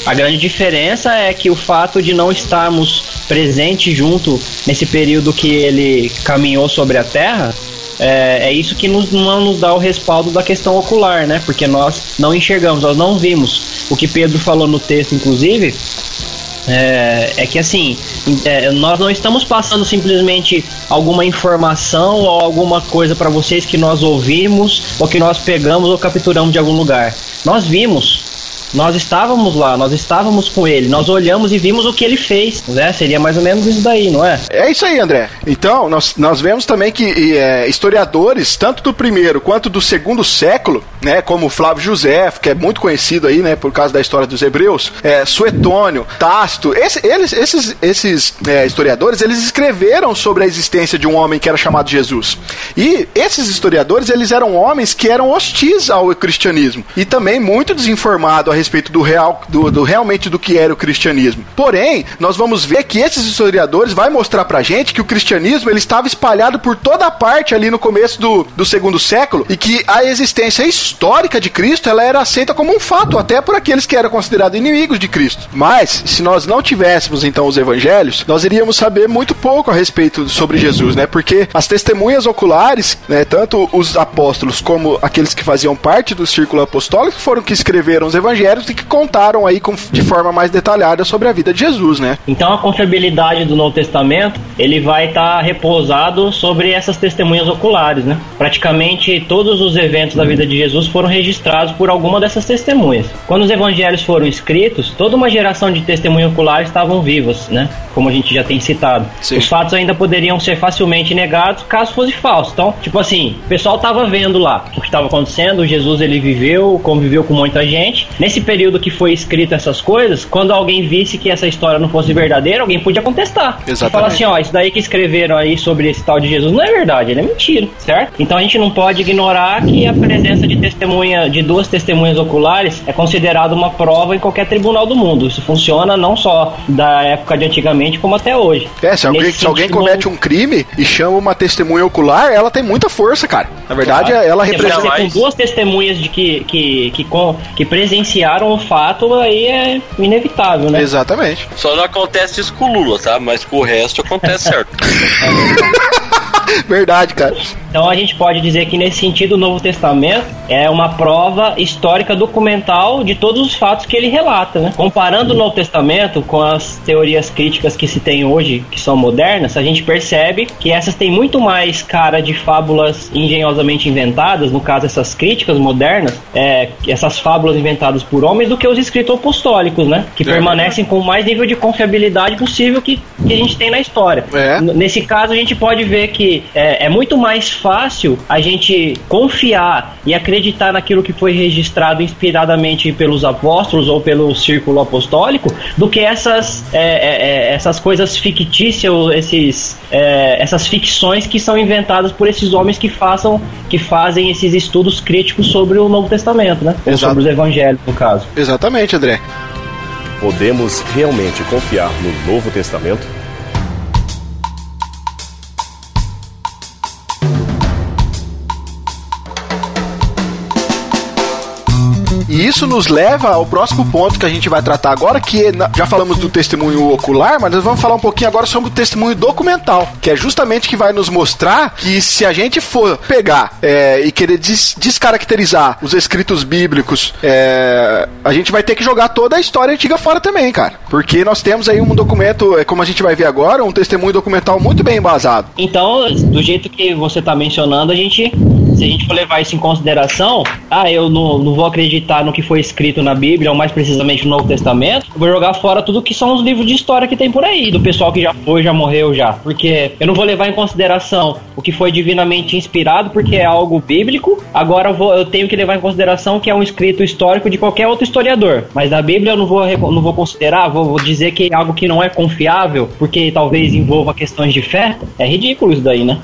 [SPEAKER 2] A grande diferença é que o fato de não estarmos presentes junto nesse período que ele caminhou sobre a terra é, é isso que nos, não nos dá o respaldo da questão ocular, né? Porque nós não enxergamos, nós não vimos. O que Pedro falou no texto, inclusive, é, é, que assim, é, nós não estamos passando simplesmente alguma informação ou alguma coisa para vocês que nós ouvimos ou que nós pegamos ou capturamos de algum lugar. Nós vimos, nós estávamos lá, nós estávamos com ele, nós olhamos e vimos o que ele fez, né? Seria mais ou menos isso daí, não é?
[SPEAKER 1] É isso aí, André. Então, nós, nós vemos também que é, historiadores, tanto do primeiro quanto do segundo século, né, como Flávio José, que é muito conhecido aí, né, por causa da história dos hebreus, é, Suetônio, Tácito, esse, eles, esses, esses é, historiadores, eles escreveram sobre a existência de um homem que era chamado Jesus. E esses historiadores, eles eram homens que eram hostis ao cristianismo e também muito desinformados a respeito do real, do, do, realmente do que era o cristianismo. Porém, nós vamos ver que esses historiadores vai mostrar pra gente que o cristianismo ele estava espalhado por toda a parte ali no começo do, do segundo século e que a existência histórica de Cristo ela era aceita como um fato, até por aqueles que eram considerados inimigos de Cristo. Mas, se nós não tivéssemos então os evangelhos, nós iríamos saber muito pouco a respeito sobre Jesus, né? Porque as testemunhas oculares, né, tanto os apóstolos como aqueles que faziam parte do círculo apostólico, foram que escreveram os evangelhos e que contaram aí com, de forma mais detalhada sobre a vida de Jesus, né?
[SPEAKER 2] Então a confiabilidade do Novo Testamento, ele vai estar tá repousado sobre essas testemunhas oculares, né? Praticamente todos os eventos da vida de Jesus foram registrados por alguma dessas testemunhas. Quando os evangelhos foram escritos, toda uma geração de testemunhas oculares estavam vivas, né? Como a gente já tem citado. Sim. Os fatos ainda poderiam ser facilmente negados caso fosse falso. Então, tipo assim, o pessoal estava vendo lá o que estava acontecendo, Jesus ele viveu, conviveu com muita gente. Nesse período que foi escrito essas coisas, quando alguém visse que essa história não fosse verdadeira, alguém podia contestar.
[SPEAKER 1] Exatamente.
[SPEAKER 2] Falar assim, ó, isso daí que escreveram aí sobre esse tal de Jesus não é verdade, ele é mentira, certo? Então a gente não pode ignorar que a presença de testemunha, de duas testemunhas oculares é considerada uma prova em qualquer tribunal do mundo. Isso funciona não só da época de antigamente, como até hoje.
[SPEAKER 1] É, se alguém, se alguém comete um crime e chama uma testemunha ocular, ela tem muita força, cara. Na verdade, claro. ela representa.
[SPEAKER 2] Com duas testemunhas de que, que, que, que, que presenciaram o fato, aí é inevitável, né?
[SPEAKER 1] Exatamente.
[SPEAKER 3] Só não acontece isso com o Lula, tá? Mas com o resto acontece certo. <laughs>
[SPEAKER 1] Verdade, cara.
[SPEAKER 2] Então a gente pode dizer que nesse sentido o Novo Testamento é uma prova histórica documental de todos os fatos que ele relata, né? Comparando o Novo Testamento com as teorias críticas que se tem hoje, que são modernas, a gente percebe que essas têm muito mais cara de fábulas engenhosamente inventadas, no caso essas críticas modernas, é, essas fábulas inventadas por homens do que os escritos apostólicos, né? Que é. permanecem com o mais nível de confiabilidade possível que, que a gente tem na história.
[SPEAKER 1] É.
[SPEAKER 2] Nesse caso a gente pode ver que é, é muito mais fácil a gente confiar e acreditar naquilo que foi registrado inspiradamente pelos apóstolos ou pelo círculo apostólico do que essas, é, é, é essas coisas fictícias, esses, é, essas ficções que são inventadas por esses homens que façam que fazem esses estudos críticos sobre o Novo Testamento, né? Ou sobre os evangelhos, no caso.
[SPEAKER 1] Exatamente, André.
[SPEAKER 4] Podemos realmente confiar no Novo Testamento?
[SPEAKER 1] Isso nos leva ao próximo ponto que a gente vai tratar agora, que é, já falamos do testemunho ocular, mas nós vamos falar um pouquinho agora sobre o testemunho documental, que é justamente que vai nos mostrar que se a gente for pegar é, e querer des descaracterizar os escritos bíblicos, é, a gente vai ter que jogar toda a história antiga fora também, cara. Porque nós temos aí um documento, é, como a gente vai ver agora, um testemunho documental muito bem embasado.
[SPEAKER 2] Então, do jeito que você está mencionando, a gente, se a gente for levar isso em consideração, ah, eu não, não vou acreditar no que foi escrito na Bíblia, ou mais precisamente no Novo Testamento, vou jogar fora tudo que são os livros de história que tem por aí, do pessoal que já foi, já morreu já. Porque eu não vou levar em consideração o que foi divinamente inspirado, porque é algo bíblico. Agora eu, vou, eu tenho que levar em consideração que é um escrito histórico de qualquer outro historiador. Mas da Bíblia eu não vou, não vou considerar, vou, vou dizer que é algo que não é confiável, porque talvez envolva questões de fé. É ridículo isso daí, né?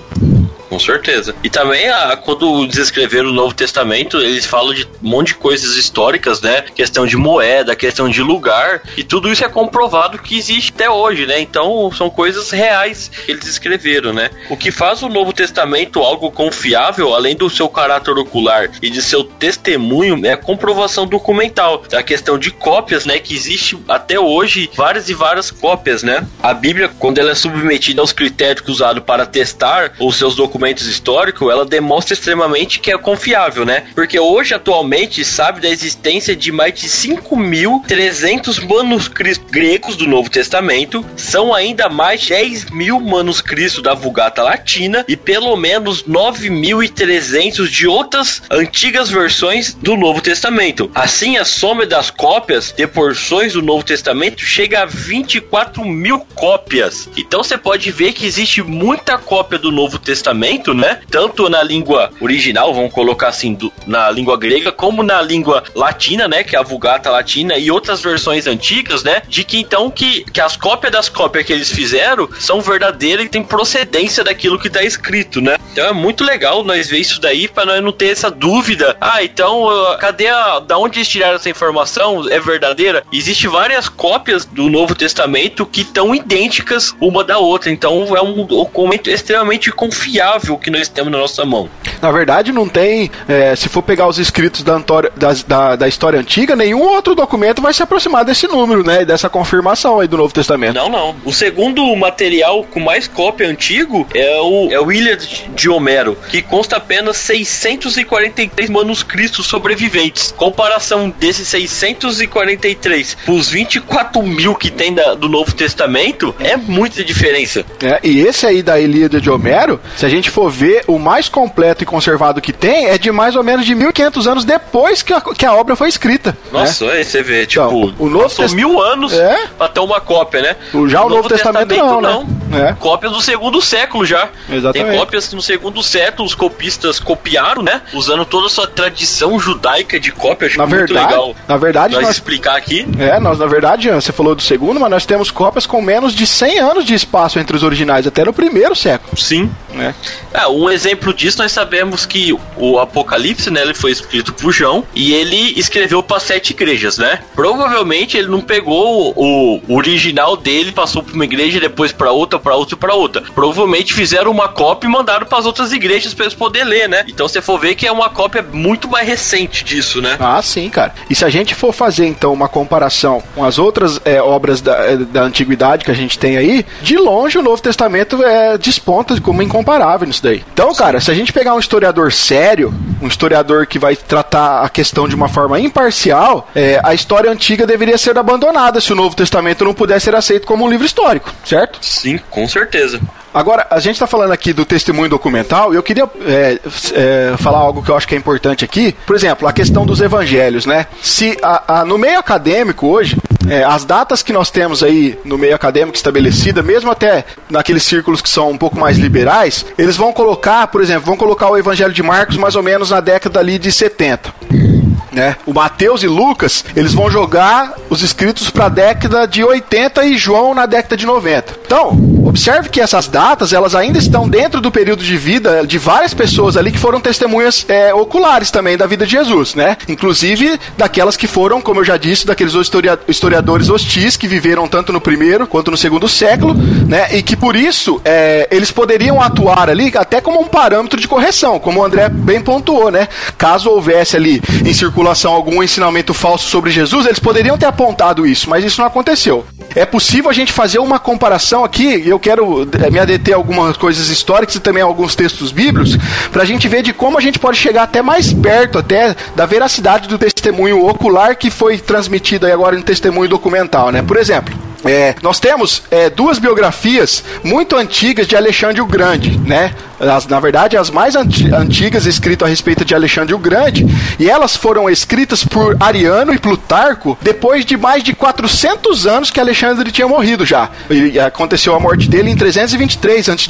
[SPEAKER 3] Com certeza. E também, a, quando descreveram o Novo Testamento, eles falam de um monte de coisas históricas, né? Questão de moeda, questão de lugar, e tudo isso é comprovado que existe até hoje, né? Então, são coisas reais que eles escreveram, né? O que faz o Novo Testamento algo confiável, além do seu caráter ocular e de seu testemunho, é a comprovação documental. A questão de cópias, né? Que existe até hoje várias e várias cópias, né? A Bíblia, quando ela é submetida aos critérios usados para testar os seus documentos, documentos históricos, ela demonstra extremamente que é confiável, né? Porque hoje, atualmente, sabe da existência de mais de 5.300 manuscritos gregos do Novo Testamento, são ainda mais de 10 mil manuscritos da Vulgata Latina e pelo menos 9.300 de outras antigas versões do Novo Testamento. Assim, a soma das cópias de porções do Novo Testamento chega a 24 mil cópias. Então você pode ver que existe muita cópia do Novo Testamento, né? Tanto na língua original, vamos colocar assim, do, na língua grega, como na língua latina, né? Que é a Vulgata Latina e outras versões antigas, né? De que então que, que as cópias das cópias que eles fizeram são verdadeiras e tem procedência daquilo que está escrito, né? Então é muito legal nós ver isso daí para nós não ter essa dúvida. Ah, então uh, cadê a, da onde eles tiraram essa informação? É verdadeira? Existe várias cópias do Novo Testamento que estão idênticas uma da outra. Então é um documento extremamente confiável que nós temos na nossa mão.
[SPEAKER 1] Na verdade, não tem. É, se for pegar os escritos da, da, da, da, história antiga, nenhum outro documento vai se aproximar desse número, né? Dessa confirmação aí do Novo Testamento.
[SPEAKER 3] Não, não. O segundo material com mais cópia antigo é o, é o Iliad de Homero, que consta apenas 643 manuscritos sobreviventes. Comparação desses 643 com os 24 mil que tem da, do Novo Testamento, é muita diferença.
[SPEAKER 1] É, e esse aí da Ilíada de Homero, se a gente for ver, o mais completo e conservado que tem é de mais ou menos de 1500 anos depois que a, que a obra foi escrita.
[SPEAKER 3] Nossa,
[SPEAKER 1] né?
[SPEAKER 3] aí você vê, tipo,
[SPEAKER 1] então, o Novo
[SPEAKER 3] passou Test... mil anos é? pra ter uma cópia, né?
[SPEAKER 1] Já o, o Novo, Novo Testamento, Testamento, não,
[SPEAKER 3] né? É. Cópias do segundo século já.
[SPEAKER 1] Exatamente.
[SPEAKER 3] Tem cópias que no segundo século os copistas copiaram, né? Usando toda a sua tradição judaica de cópia. Acho
[SPEAKER 1] na
[SPEAKER 3] muito
[SPEAKER 1] verdade,
[SPEAKER 3] legal.
[SPEAKER 1] Na verdade,
[SPEAKER 3] nós,
[SPEAKER 1] nós
[SPEAKER 3] explicar aqui.
[SPEAKER 1] É, nós, na verdade, você falou do segundo, mas nós temos cópias com menos de 100 anos de espaço entre os originais, até no primeiro século.
[SPEAKER 3] Sim.
[SPEAKER 1] Né?
[SPEAKER 3] É, um exemplo disso nós sabemos que o Apocalipse, né, ele foi escrito por João e ele escreveu para sete igrejas, né? Provavelmente ele não pegou o, o original dele, passou para uma igreja, depois para outra, para outra para outra. Provavelmente fizeram uma cópia e mandaram para as outras igrejas para eles poderem ler, né? Então você for ver que é uma cópia muito mais recente disso, né?
[SPEAKER 1] Ah, sim, cara. E se a gente for fazer então uma comparação com as outras é, obras da, é, da antiguidade que a gente tem aí, de longe o Novo Testamento é, desponta como incomparável nisso daí. Então, cara, se a gente pegar um historiador sério, um historiador que vai tratar a questão de uma forma imparcial, é, a história antiga deveria ser abandonada se o Novo Testamento não pudesse ser aceito como um livro histórico, certo?
[SPEAKER 3] Sim, com certeza.
[SPEAKER 1] Agora, a gente está falando aqui do testemunho documental e eu queria é, é, falar algo que eu acho que é importante aqui. Por exemplo, a questão dos evangelhos, né? Se a, a, no meio acadêmico hoje, é, as datas que nós temos aí no meio acadêmico estabelecida, mesmo até naqueles círculos que são um pouco mais liberais, eles vão colocar, por exemplo, vão colocar o Evangelho de Marcos mais ou menos na década ali de 70. Né? O Mateus e Lucas, eles vão jogar os escritos para a década de 80 e João na década de 90. Então, observe que essas datas, elas ainda estão dentro do período de vida de várias pessoas ali que foram testemunhas é, oculares também da vida de Jesus, né? Inclusive daquelas que foram, como eu já disse, daqueles historiadores hostis que viveram tanto no primeiro quanto no segundo século, né? E que por isso é, eles poderiam atuar ali até como um parâmetro de correção, como o André bem pontuou, né? Caso houvesse ali em circulação algum ensinamento falso sobre Jesus, eles poderiam ter apontado isso, mas isso não aconteceu. É possível a gente fazer uma comparação aqui, eu quero eh, me adeter a algumas coisas históricas e também a alguns textos bíblicos, para a gente ver de como a gente pode chegar até mais perto até da veracidade do testemunho ocular que foi transmitido aí agora em testemunho documental, né? Por exemplo, é, nós temos é, duas biografias muito antigas de Alexandre o Grande, né? As, na verdade, as mais anti antigas escritas a respeito de Alexandre o Grande, e elas foram escritas por Ariano e Plutarco depois de mais de 400 anos que Alexandre tinha morrido já. E aconteceu a morte dele em 323 a.C.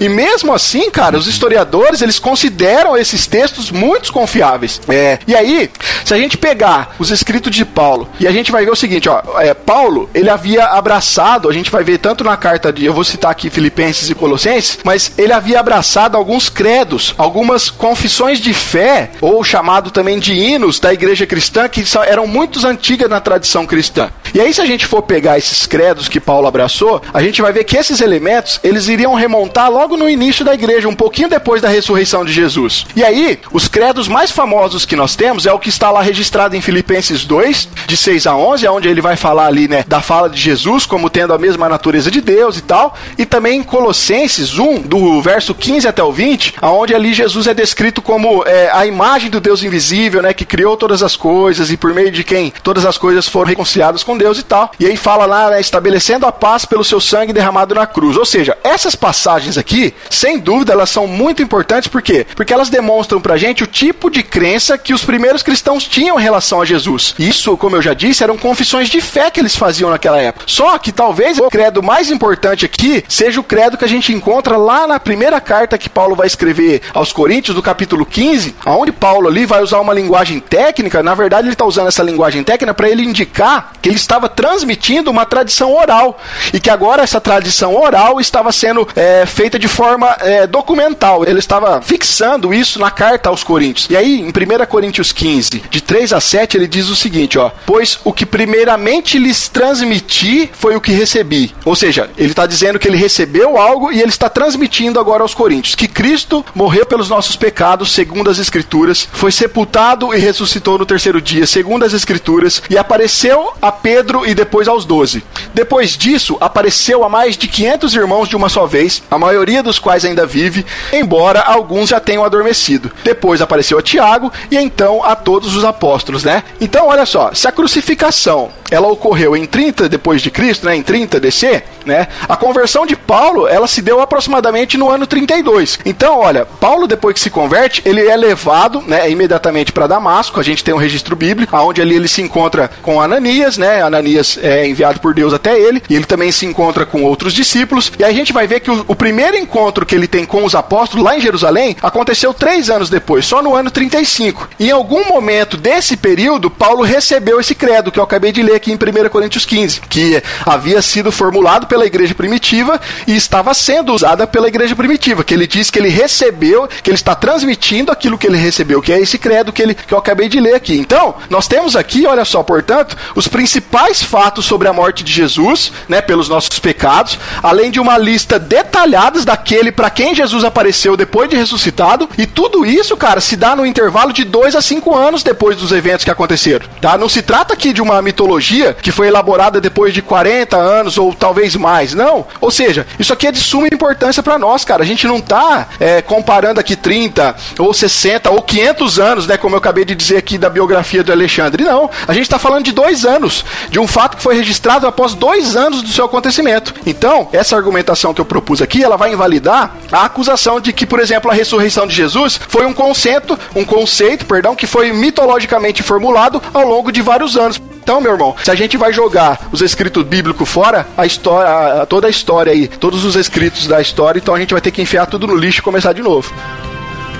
[SPEAKER 1] E mesmo assim, cara, os historiadores eles consideram esses textos muito confiáveis. É, e aí, se a gente pegar os escritos de Paulo e a gente vai ver o seguinte, ó, é, Paulo ele havia abraçado, a gente vai ver tanto na carta de, eu vou citar aqui Filipenses e Colossenses, mas ele havia abraçado alguns credos, algumas confissões de fé, ou chamado também de hinos da igreja cristã, que eram muito antigas na tradição cristã. E aí, se a gente for pegar esses credos que Paulo abraçou, a gente vai ver que esses elementos, eles iriam remontar logo no início da igreja, um pouquinho depois da ressurreição de Jesus. E aí, os credos mais famosos que nós temos é o que está lá registrado em Filipenses 2, de 6 a 11, onde ele vai falar ali, né, da fala de Jesus como tendo a mesma natureza de Deus e tal, e também em Colossenses 1, do verso 15 15 até o 20, aonde ali Jesus é descrito como é, a imagem do Deus invisível, né, que criou todas as coisas e por meio de quem todas as coisas foram reconciliadas com Deus e tal. E aí fala lá, né, estabelecendo a paz pelo seu sangue derramado na cruz. Ou seja, essas passagens aqui, sem dúvida, elas são muito importantes, por quê? Porque elas demonstram pra gente o tipo de crença que os primeiros cristãos tinham em relação a Jesus. Isso, como eu já disse, eram confissões de fé que eles faziam naquela época. Só que talvez o credo mais importante aqui seja o credo que a gente encontra lá na primeira carta que Paulo vai escrever aos Coríntios, do capítulo 15, onde Paulo ali vai usar uma linguagem técnica. Na verdade, ele está usando essa linguagem técnica para ele indicar que ele estava transmitindo uma tradição oral e que agora essa tradição oral estava sendo é, feita de forma é, documental. Ele estava fixando isso na carta aos Coríntios. E aí, em 1 Coríntios 15, de 3 a 7, ele diz o seguinte: ó, pois o que primeiramente lhes transmiti foi o que recebi. Ou seja, ele está dizendo que ele recebeu algo e ele está transmitindo agora aos Coríntios que Cristo morreu pelos nossos pecados, segundo as Escrituras, foi sepultado e ressuscitou no terceiro dia, segundo as Escrituras, e apareceu a Pedro e depois aos doze. Depois disso, apareceu a mais de 500 irmãos de uma só vez, a maioria dos quais ainda vive, embora alguns já tenham adormecido. Depois apareceu a Tiago e então a todos os apóstolos, né? Então, olha só, se a crucificação ela ocorreu em 30 depois de Cristo, né, em 30 DC, né? A conversão de Paulo, ela se deu aproximadamente no ano 32. Então, olha, Paulo depois que se converte, ele é levado, né, imediatamente para Damasco. A gente tem um registro bíblico, aonde ali ele se encontra com Ananias, né? Ananias é enviado por Deus até ele, e ele também se encontra com outros discípulos. E aí a gente vai ver que o, o primeiro encontro que ele tem com os apóstolos lá em Jerusalém aconteceu três anos depois, só no ano 35. E em algum momento desse período, Paulo recebeu esse credo que eu acabei de ler aqui em 1 Coríntios 15, que havia sido formulado pela igreja primitiva e estava sendo usada pela igreja primitiva, que ele diz que ele recebeu, que ele está transmitindo aquilo que ele recebeu, que é esse credo que, ele, que eu acabei de ler aqui. Então, nós temos aqui, olha só, portanto, os principais fatos sobre a morte de Jesus, né, pelos nossos pecados, além de uma lista detalhada daquele para quem Jesus apareceu depois de ressuscitado, e tudo isso, cara, se dá no intervalo de dois a cinco anos depois dos eventos que aconteceram, tá? Não se trata aqui de uma mitologia que foi elaborada depois de 40 anos ou talvez mais. Não. Ou seja, isso aqui é de suma importância para nós, cara. A gente não tá é, comparando aqui 30 ou 60 ou 500 anos, né? Como eu acabei de dizer aqui da biografia do Alexandre. Não. A gente está falando de dois anos, de um fato que foi registrado após dois anos do seu acontecimento. Então, essa argumentação que eu propus aqui, ela vai invalidar a acusação de que, por exemplo, a ressurreição de Jesus foi um conceito, um conceito, perdão, que foi mitologicamente formulado ao longo de vários anos. Então, meu irmão, se a gente vai jogar os escritos bíblicos fora, a história, a, toda a história aí, todos os escritos da história, então a gente vai ter que enfiar tudo no lixo e começar de novo.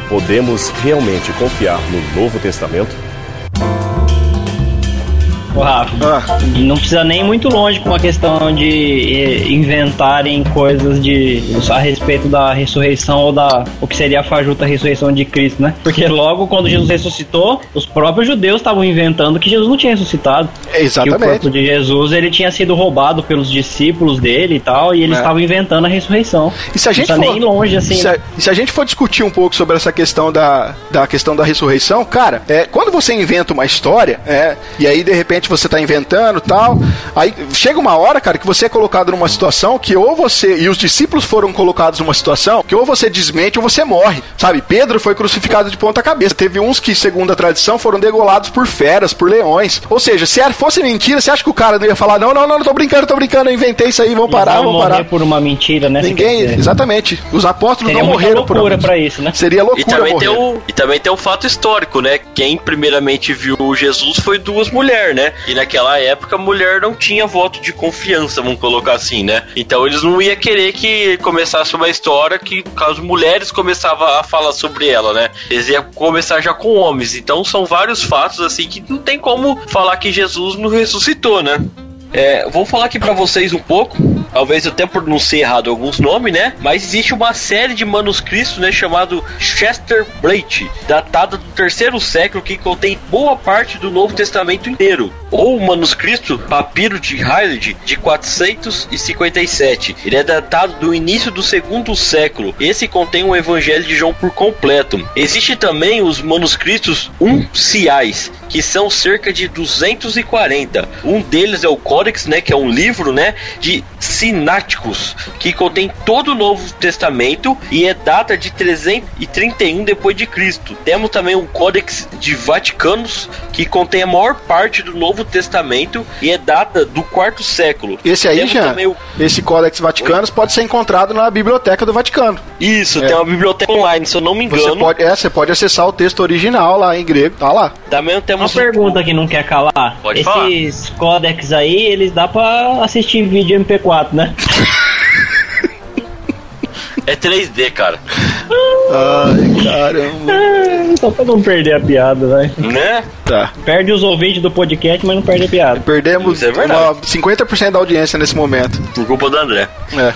[SPEAKER 4] Podemos realmente confiar no Novo Testamento?
[SPEAKER 2] Rafa, ah. não precisa nem muito longe com a questão de eh, inventarem coisas de a respeito da ressurreição ou da o que seria a fajuta ressurreição de Cristo, né? Porque logo quando Jesus ressuscitou, os próprios judeus estavam inventando que Jesus não tinha ressuscitado.
[SPEAKER 1] Exatamente.
[SPEAKER 2] Que o corpo de Jesus ele tinha sido roubado pelos discípulos dele e tal, e eles é. estavam inventando a ressurreição.
[SPEAKER 1] E se a gente
[SPEAKER 2] não
[SPEAKER 1] for,
[SPEAKER 2] nem longe assim.
[SPEAKER 1] Se a, se a, gente for discutir um pouco sobre essa questão da, da questão da ressurreição, cara, é, quando você inventa uma história, é, e aí de repente você tá inventando tal. Aí chega uma hora, cara, que você é colocado numa situação que ou você e os discípulos foram colocados numa situação que ou você desmente ou você morre. Sabe? Pedro foi crucificado de ponta cabeça. Teve uns que, segundo a tradição, foram degolados por feras, por leões. Ou seja, se fosse mentira, você acha que o cara não ia falar: não, não, não, não tô brincando, tô brincando, eu inventei isso aí, vamos parar, vamos parar.
[SPEAKER 2] por uma mentira, né?
[SPEAKER 1] Ninguém, exatamente. Os apóstolos
[SPEAKER 2] Seria
[SPEAKER 1] não morreram
[SPEAKER 2] por uma pra isso, né?
[SPEAKER 1] Seria loucura.
[SPEAKER 3] E também,
[SPEAKER 1] morrer.
[SPEAKER 3] tem um, e também tem um fato histórico, né? Quem primeiramente viu Jesus foi duas mulheres, né? E naquela época a mulher não tinha voto de confiança, vamos colocar assim, né? Então eles não iam querer que começasse uma história que, caso mulheres começavam a falar sobre ela, né? Eles iam começar já com homens. Então são vários fatos assim que não tem como falar que Jesus não ressuscitou, né? É, vou falar aqui para vocês um pouco, talvez até por não ser errado alguns nomes, né? Mas existe uma série de manuscritos, né, chamado Chester Blake, datado do terceiro século, que contém boa parte do Novo Testamento inteiro. ou o manuscrito Papiro de Hailid de 457. Ele é datado do início do segundo século. Esse contém o Evangelho de João por completo. Existe também os manuscritos unciais, que são cerca de 240. Um deles é o Codex, né, que é um livro, né, de sináticos, que contém todo o Novo Testamento e é data de 331 depois de Cristo. Temos também o Codex de Vaticanos, que contém a maior parte do Novo Testamento e é data do quarto século.
[SPEAKER 1] Esse aí, já, o... esse Codex Vaticanos Oi? pode ser encontrado na biblioteca do Vaticano.
[SPEAKER 3] Isso, é. tem uma biblioteca online, se eu não me engano.
[SPEAKER 1] Você pode, é, você pode acessar o texto original lá em grego, tá lá.
[SPEAKER 2] Também temos uma pergunta que não quer calar. Pode Esses falar. codecs aí, eles dá pra assistir vídeo MP4, né? <laughs>
[SPEAKER 3] É 3D, cara.
[SPEAKER 1] Ai, caramba.
[SPEAKER 2] Só pra não perder a piada, né?
[SPEAKER 3] Né?
[SPEAKER 1] Tá.
[SPEAKER 2] Perde os ouvintes do podcast, mas não perde a piada.
[SPEAKER 1] Perdemos é 50% da audiência nesse momento.
[SPEAKER 3] Por culpa do André.
[SPEAKER 1] É.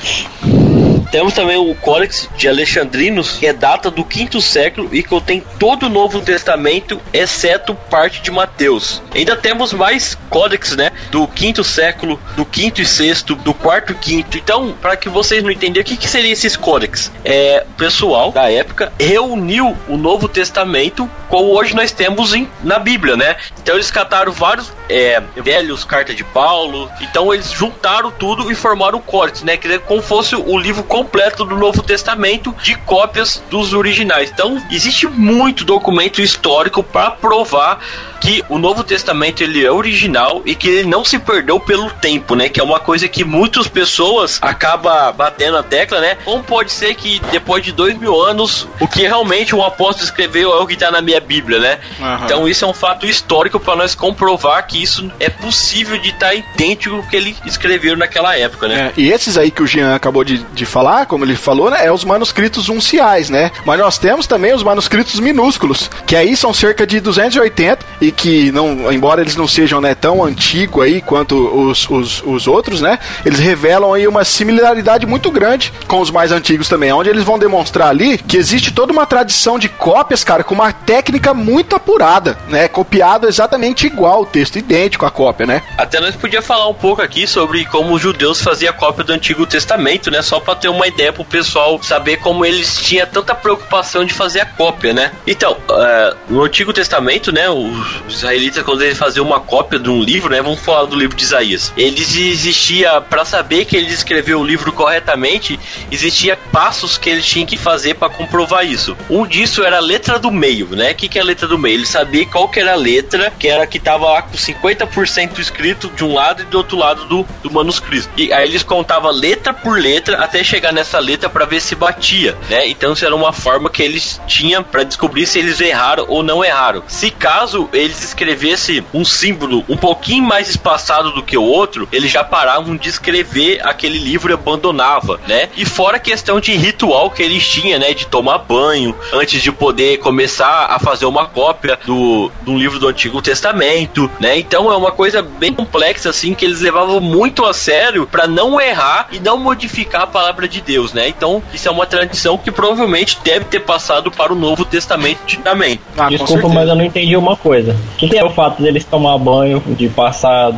[SPEAKER 3] Temos também o Códex de Alexandrinos, que é data do quinto século e contém todo o Novo Testamento, exceto parte de Mateus. Ainda temos mais códex, né? Do quinto século, do quinto e sexto, do quarto e quinto. Então, para que vocês não entenderem, o que, que seriam esses códex? É, pessoal da época reuniu o Novo Testamento como hoje nós temos em, na Bíblia, né? Então eles cataram vários é, velhos, carta de Paulo. Então eles juntaram tudo e formaram o códex, né? Que é como fosse o livro completo do Novo Testamento de cópias dos originais. Então, existe muito documento histórico para provar que o Novo Testamento ele é original e que ele não se perdeu pelo tempo, né? Que é uma coisa que muitas pessoas acaba batendo a tecla, né? Como pode ser que depois de dois mil anos o que realmente um apóstolo escreveu é o que está na minha Bíblia, né? Uhum. Então isso é um fato histórico para nós comprovar que isso é possível de estar tá idêntico ao que ele escreveu naquela época, né?
[SPEAKER 1] É, e esses aí que o Jean acabou de, de falar, como ele falou, né? É os manuscritos unciais, né? Mas nós temos também os manuscritos minúsculos, que aí são cerca de 280 e que não, embora eles não sejam né, tão antigo aí quanto os, os, os outros, né? Eles revelam aí uma similaridade muito grande com os mais antigos também, onde eles vão demonstrar ali que existe toda uma tradição de cópias, cara, com uma técnica muito apurada, né? Copiado exatamente igual, o texto idêntico à cópia, né?
[SPEAKER 3] Até nós podia falar um pouco aqui sobre como os judeus faziam cópia do Antigo Testamento, né? Só para ter uma ideia pro pessoal saber como eles tinham tanta preocupação de fazer a cópia, né? Então, uh, no Antigo Testamento, né? Os israelitas, quando eles faziam uma cópia de um livro, né? Vamos falar do livro de Isaías. Eles existia, para saber que ele escreveu o livro corretamente, existia passos que eles tinham que fazer para comprovar isso. Um disso era a letra do meio, né? O que, que é a letra do meio? Ele sabia qual que era a letra, que era que tava lá com 50% escrito de um lado e do outro lado do, do manuscrito. E aí eles contavam letra por letra até chegar nessa letra para ver se batia, né? Então isso era uma forma que eles tinham para descobrir se eles erraram ou não erraram. Se caso eles eles escrevessem um símbolo um pouquinho mais espaçado do que o outro, eles já paravam de escrever aquele livro e abandonava, né? E fora a questão de ritual que eles tinham, né? De tomar banho antes de poder começar a fazer uma cópia do, do livro do Antigo Testamento, né? Então é uma coisa bem complexa, assim, que eles levavam muito a sério para não errar e não modificar a palavra de Deus, né? Então isso é uma tradição que provavelmente deve ter passado para o Novo Testamento também.
[SPEAKER 2] Ah, Desculpa, mas eu não entendi uma coisa. O que é o fato deles tomar banho, de passar.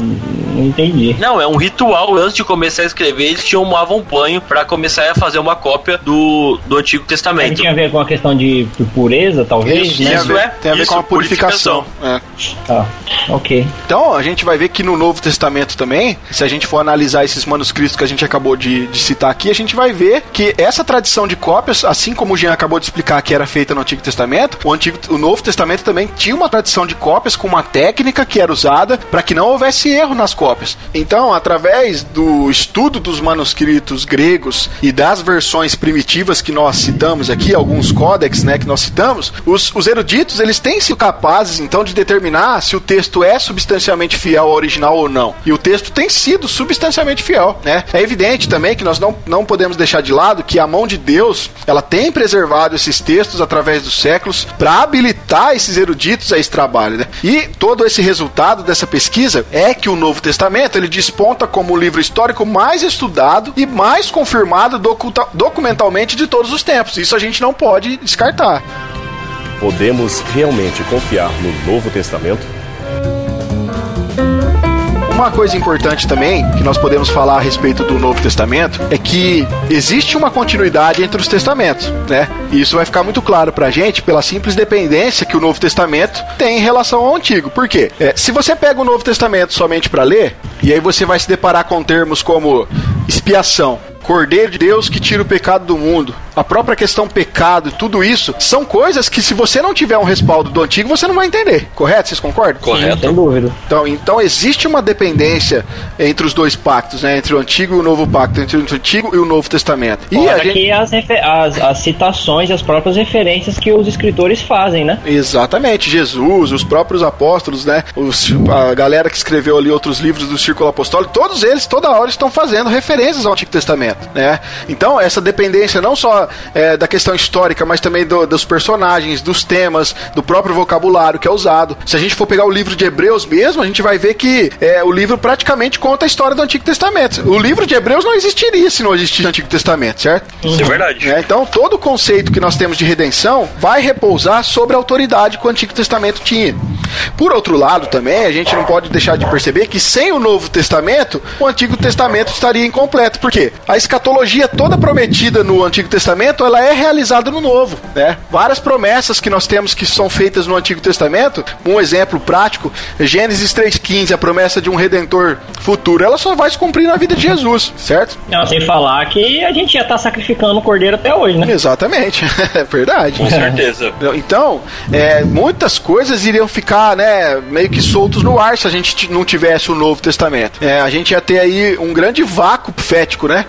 [SPEAKER 2] Não entendi.
[SPEAKER 3] Não, é um ritual. Antes de começar a escrever, eles tomavam banho para começar a fazer uma cópia do, do Antigo Testamento.
[SPEAKER 2] Tem a ver com a questão de pureza, talvez?
[SPEAKER 1] Isso, né? isso é. Tem a ver isso, com a purificação. purificação.
[SPEAKER 2] É. Tá, ok.
[SPEAKER 1] Então, a gente vai ver que no Novo Testamento também, se a gente for analisar esses manuscritos que a gente acabou de, de citar aqui, a gente vai ver que essa tradição de cópias, assim como o Jean acabou de explicar que era feita no Antigo Testamento, o, Antigo, o Novo Testamento também tinha uma tradição de cópias cópias com uma técnica que era usada para que não houvesse erro nas cópias. Então, através do estudo dos manuscritos gregos e das versões primitivas que nós citamos aqui, alguns códex, né, que nós citamos, os, os eruditos eles têm sido capazes então de determinar se o texto é substancialmente fiel ao original ou não. E o texto tem sido substancialmente fiel, né? É evidente também que nós não, não podemos deixar de lado que a mão de Deus, ela tem preservado esses textos através dos séculos para habilitar esses eruditos a esse trabalho, né? E todo esse resultado dessa pesquisa é que o Novo Testamento ele desponta como o livro histórico mais estudado e mais confirmado documentalmente de todos os tempos. Isso a gente não pode descartar.
[SPEAKER 4] Podemos realmente confiar no Novo Testamento?
[SPEAKER 1] Uma coisa importante também que nós podemos falar a respeito do Novo Testamento é que existe uma continuidade entre os testamentos, né? E isso vai ficar muito claro pra gente pela simples dependência que o Novo Testamento tem em relação ao Antigo. Por quê? É, se você pega o Novo Testamento somente para ler, e aí você vai se deparar com termos como expiação, Cordeiro de Deus que tira o pecado do mundo. A própria questão pecado, tudo isso, são coisas que se você não tiver um respaldo do antigo, você não vai entender. Correto? Vocês concordam?
[SPEAKER 2] Correto. Sem dúvida.
[SPEAKER 1] Então, então existe uma dependência entre os dois pactos, né? Entre o antigo e o novo pacto, entre o antigo e o novo testamento.
[SPEAKER 2] E Fora a gente... aqui as, as, as citações, as próprias referências que os escritores fazem, né?
[SPEAKER 1] Exatamente. Jesus, os próprios apóstolos, né? Os, a galera que escreveu ali outros livros do Círculo Apostólico, todos eles, toda hora, estão fazendo referências ao Antigo Testamento né? Então, essa dependência não só é, da questão histórica, mas também do, dos personagens, dos temas, do próprio vocabulário que é usado. Se a gente for pegar o livro de Hebreus mesmo, a gente vai ver que é, o livro praticamente conta a história do Antigo Testamento. O livro de Hebreus não existiria se não existisse o Antigo Testamento, certo?
[SPEAKER 3] Isso é verdade.
[SPEAKER 1] É, então, todo o conceito que nós temos de redenção vai repousar sobre a autoridade que o Antigo Testamento tinha. Por outro lado, também, a gente não pode deixar de perceber que sem o Novo Testamento, o Antigo Testamento estaria incompleto. Por quê? A escatologia toda prometida no Antigo Testamento, ela é realizada no Novo, né? Várias promessas que nós temos que são feitas no Antigo Testamento, um exemplo prático, Gênesis 3:15, a promessa de um redentor futuro, ela só vai se cumprir na vida de Jesus, certo?
[SPEAKER 2] Não, sem falar que a gente já está sacrificando o cordeiro até hoje, né?
[SPEAKER 1] Exatamente, <laughs> é verdade.
[SPEAKER 3] Com certeza.
[SPEAKER 1] Então, é, muitas coisas iriam ficar, né, meio que soltos no ar se a gente não tivesse o Novo Testamento. É, a gente ia ter aí um grande vácuo profético, né?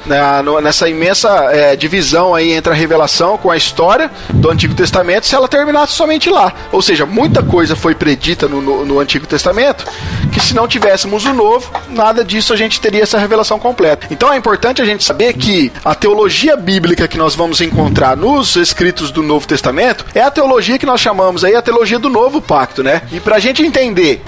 [SPEAKER 1] Nessa imensa é, divisão aí entre a revelação com a história do Antigo Testamento se ela terminasse somente lá. Ou seja, muita coisa foi predita no, no, no Antigo Testamento que se não tivéssemos o Novo, nada disso a gente teria essa revelação completa. Então é importante a gente saber que a teologia bíblica que nós vamos encontrar nos escritos do Novo Testamento é a teologia que nós chamamos aí a teologia do Novo Pacto, né? E para a gente entender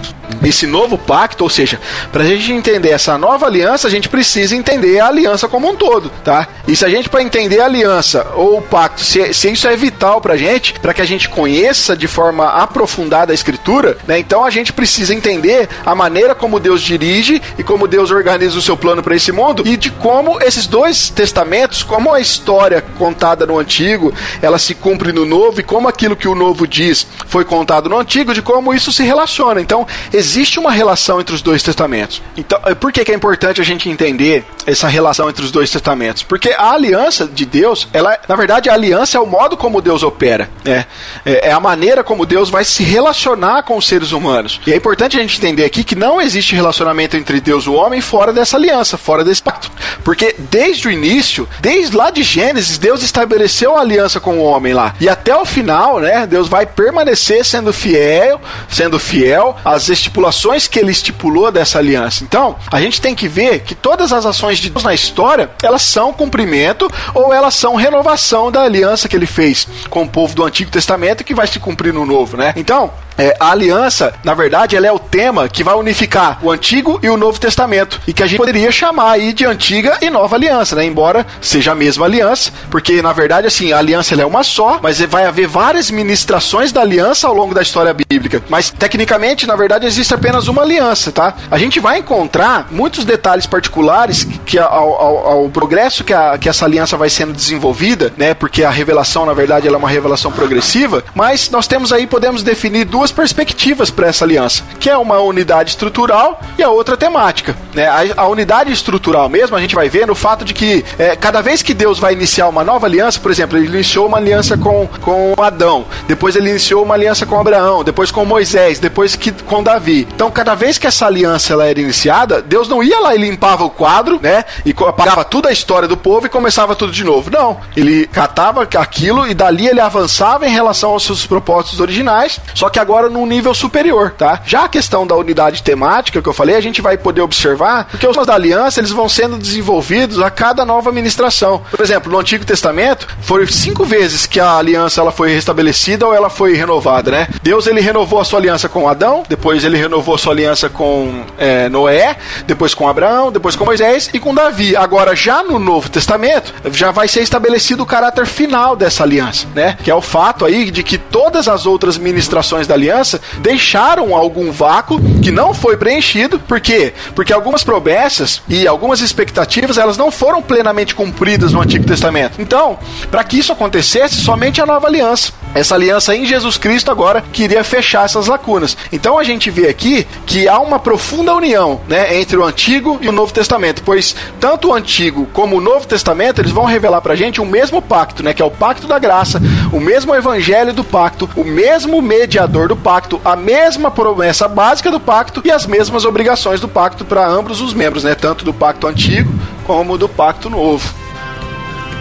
[SPEAKER 1] esse novo pacto, ou seja, para a gente entender essa nova aliança, a gente precisa entender a aliança como um todo, tá? E se a gente para entender a aliança ou o pacto, se, se isso é vital para a gente, para que a gente conheça de forma aprofundada a escritura, né? Então a gente precisa entender a maneira como Deus dirige e como Deus organiza o seu plano para esse mundo e de como esses dois testamentos, como a história contada no antigo, ela se cumpre no novo e como aquilo que o novo diz foi contado no antigo, de como isso se relaciona. Então, existe uma relação entre os dois testamentos. Então, eh, por que, que é importante a gente entender essa relação entre os dois testamentos? Porque a aliança de Deus, ela, na verdade, a aliança é o modo como Deus opera, né? É, é a maneira como Deus vai se relacionar com os seres humanos. E é importante a gente entender aqui que não existe relacionamento entre Deus e o homem fora dessa aliança, fora desse pacto. Porque desde o início, desde lá de Gênesis, Deus estabeleceu a aliança com o homem lá. E até o final, né, Deus vai permanecer sendo fiel, sendo fiel às estipulações que ele estipulou dessa aliança. Então, a gente tem que ver que todas as ações de Deus na história, elas são cumprimento ou elas são renovação da aliança que ele fez com o povo do Antigo Testamento que vai se cumprir no Novo, né? Então, é, a aliança, na verdade, ela é o tema que vai unificar o Antigo e o Novo Testamento. E que a gente poderia chamar aí de Antiga e Nova Aliança, né? Embora seja a mesma aliança, porque na verdade, assim, a aliança é uma só, mas vai haver várias ministrações da aliança ao longo da história bíblica. Mas, tecnicamente, na verdade, existe apenas uma aliança, tá? A gente vai encontrar muitos detalhes particulares que ao, ao, ao progresso que, a, que essa aliança vai sendo desenvolvida, né? Porque a revelação, na verdade, ela é uma revelação progressiva, mas nós temos aí, podemos definir duas duas perspectivas para essa aliança, que é uma unidade estrutural e a outra temática. Né? A, a unidade estrutural mesmo a gente vai ver no fato de que é, cada vez que Deus vai iniciar uma nova aliança, por exemplo, ele iniciou uma aliança com, com Adão, depois ele iniciou uma aliança com Abraão, depois com Moisés, depois que, com Davi. Então, cada vez que essa aliança ela era iniciada, Deus não ia lá e limpava o quadro, né? E apagava toda a história do povo e começava tudo de novo. Não. Ele catava aquilo e dali ele avançava em relação aos seus propósitos originais, só que agora agora num nível superior, tá? Já a questão da unidade temática que eu falei, a gente vai poder observar que os da aliança eles vão sendo desenvolvidos a cada nova administração. Por exemplo, no Antigo Testamento, foram cinco vezes que a aliança ela foi restabelecida ou ela foi renovada, né? Deus ele renovou a sua aliança com Adão, depois ele renovou a sua aliança com é, Noé, depois com Abraão, depois com Moisés e com Davi. Agora, já no Novo Testamento, já vai ser estabelecido o caráter final dessa aliança, né? Que é o fato aí de que todas as outras ministrações da aliança deixaram algum vácuo que não foi preenchido. Por quê? Porque algumas promessas e algumas expectativas elas não foram plenamente cumpridas no Antigo Testamento. Então, para que isso acontecesse, somente a nova aliança. Essa aliança em Jesus Cristo agora queria fechar essas lacunas. Então a gente vê aqui que há uma profunda união né, entre o Antigo e o Novo Testamento, pois tanto o Antigo como o Novo Testamento eles vão revelar para a gente o mesmo pacto, né, que é o pacto da graça, o mesmo evangelho do pacto, o mesmo mediador do pacto, a mesma promessa básica do pacto e as mesmas obrigações do pacto para ambos os membros, né, tanto do pacto antigo como do pacto novo.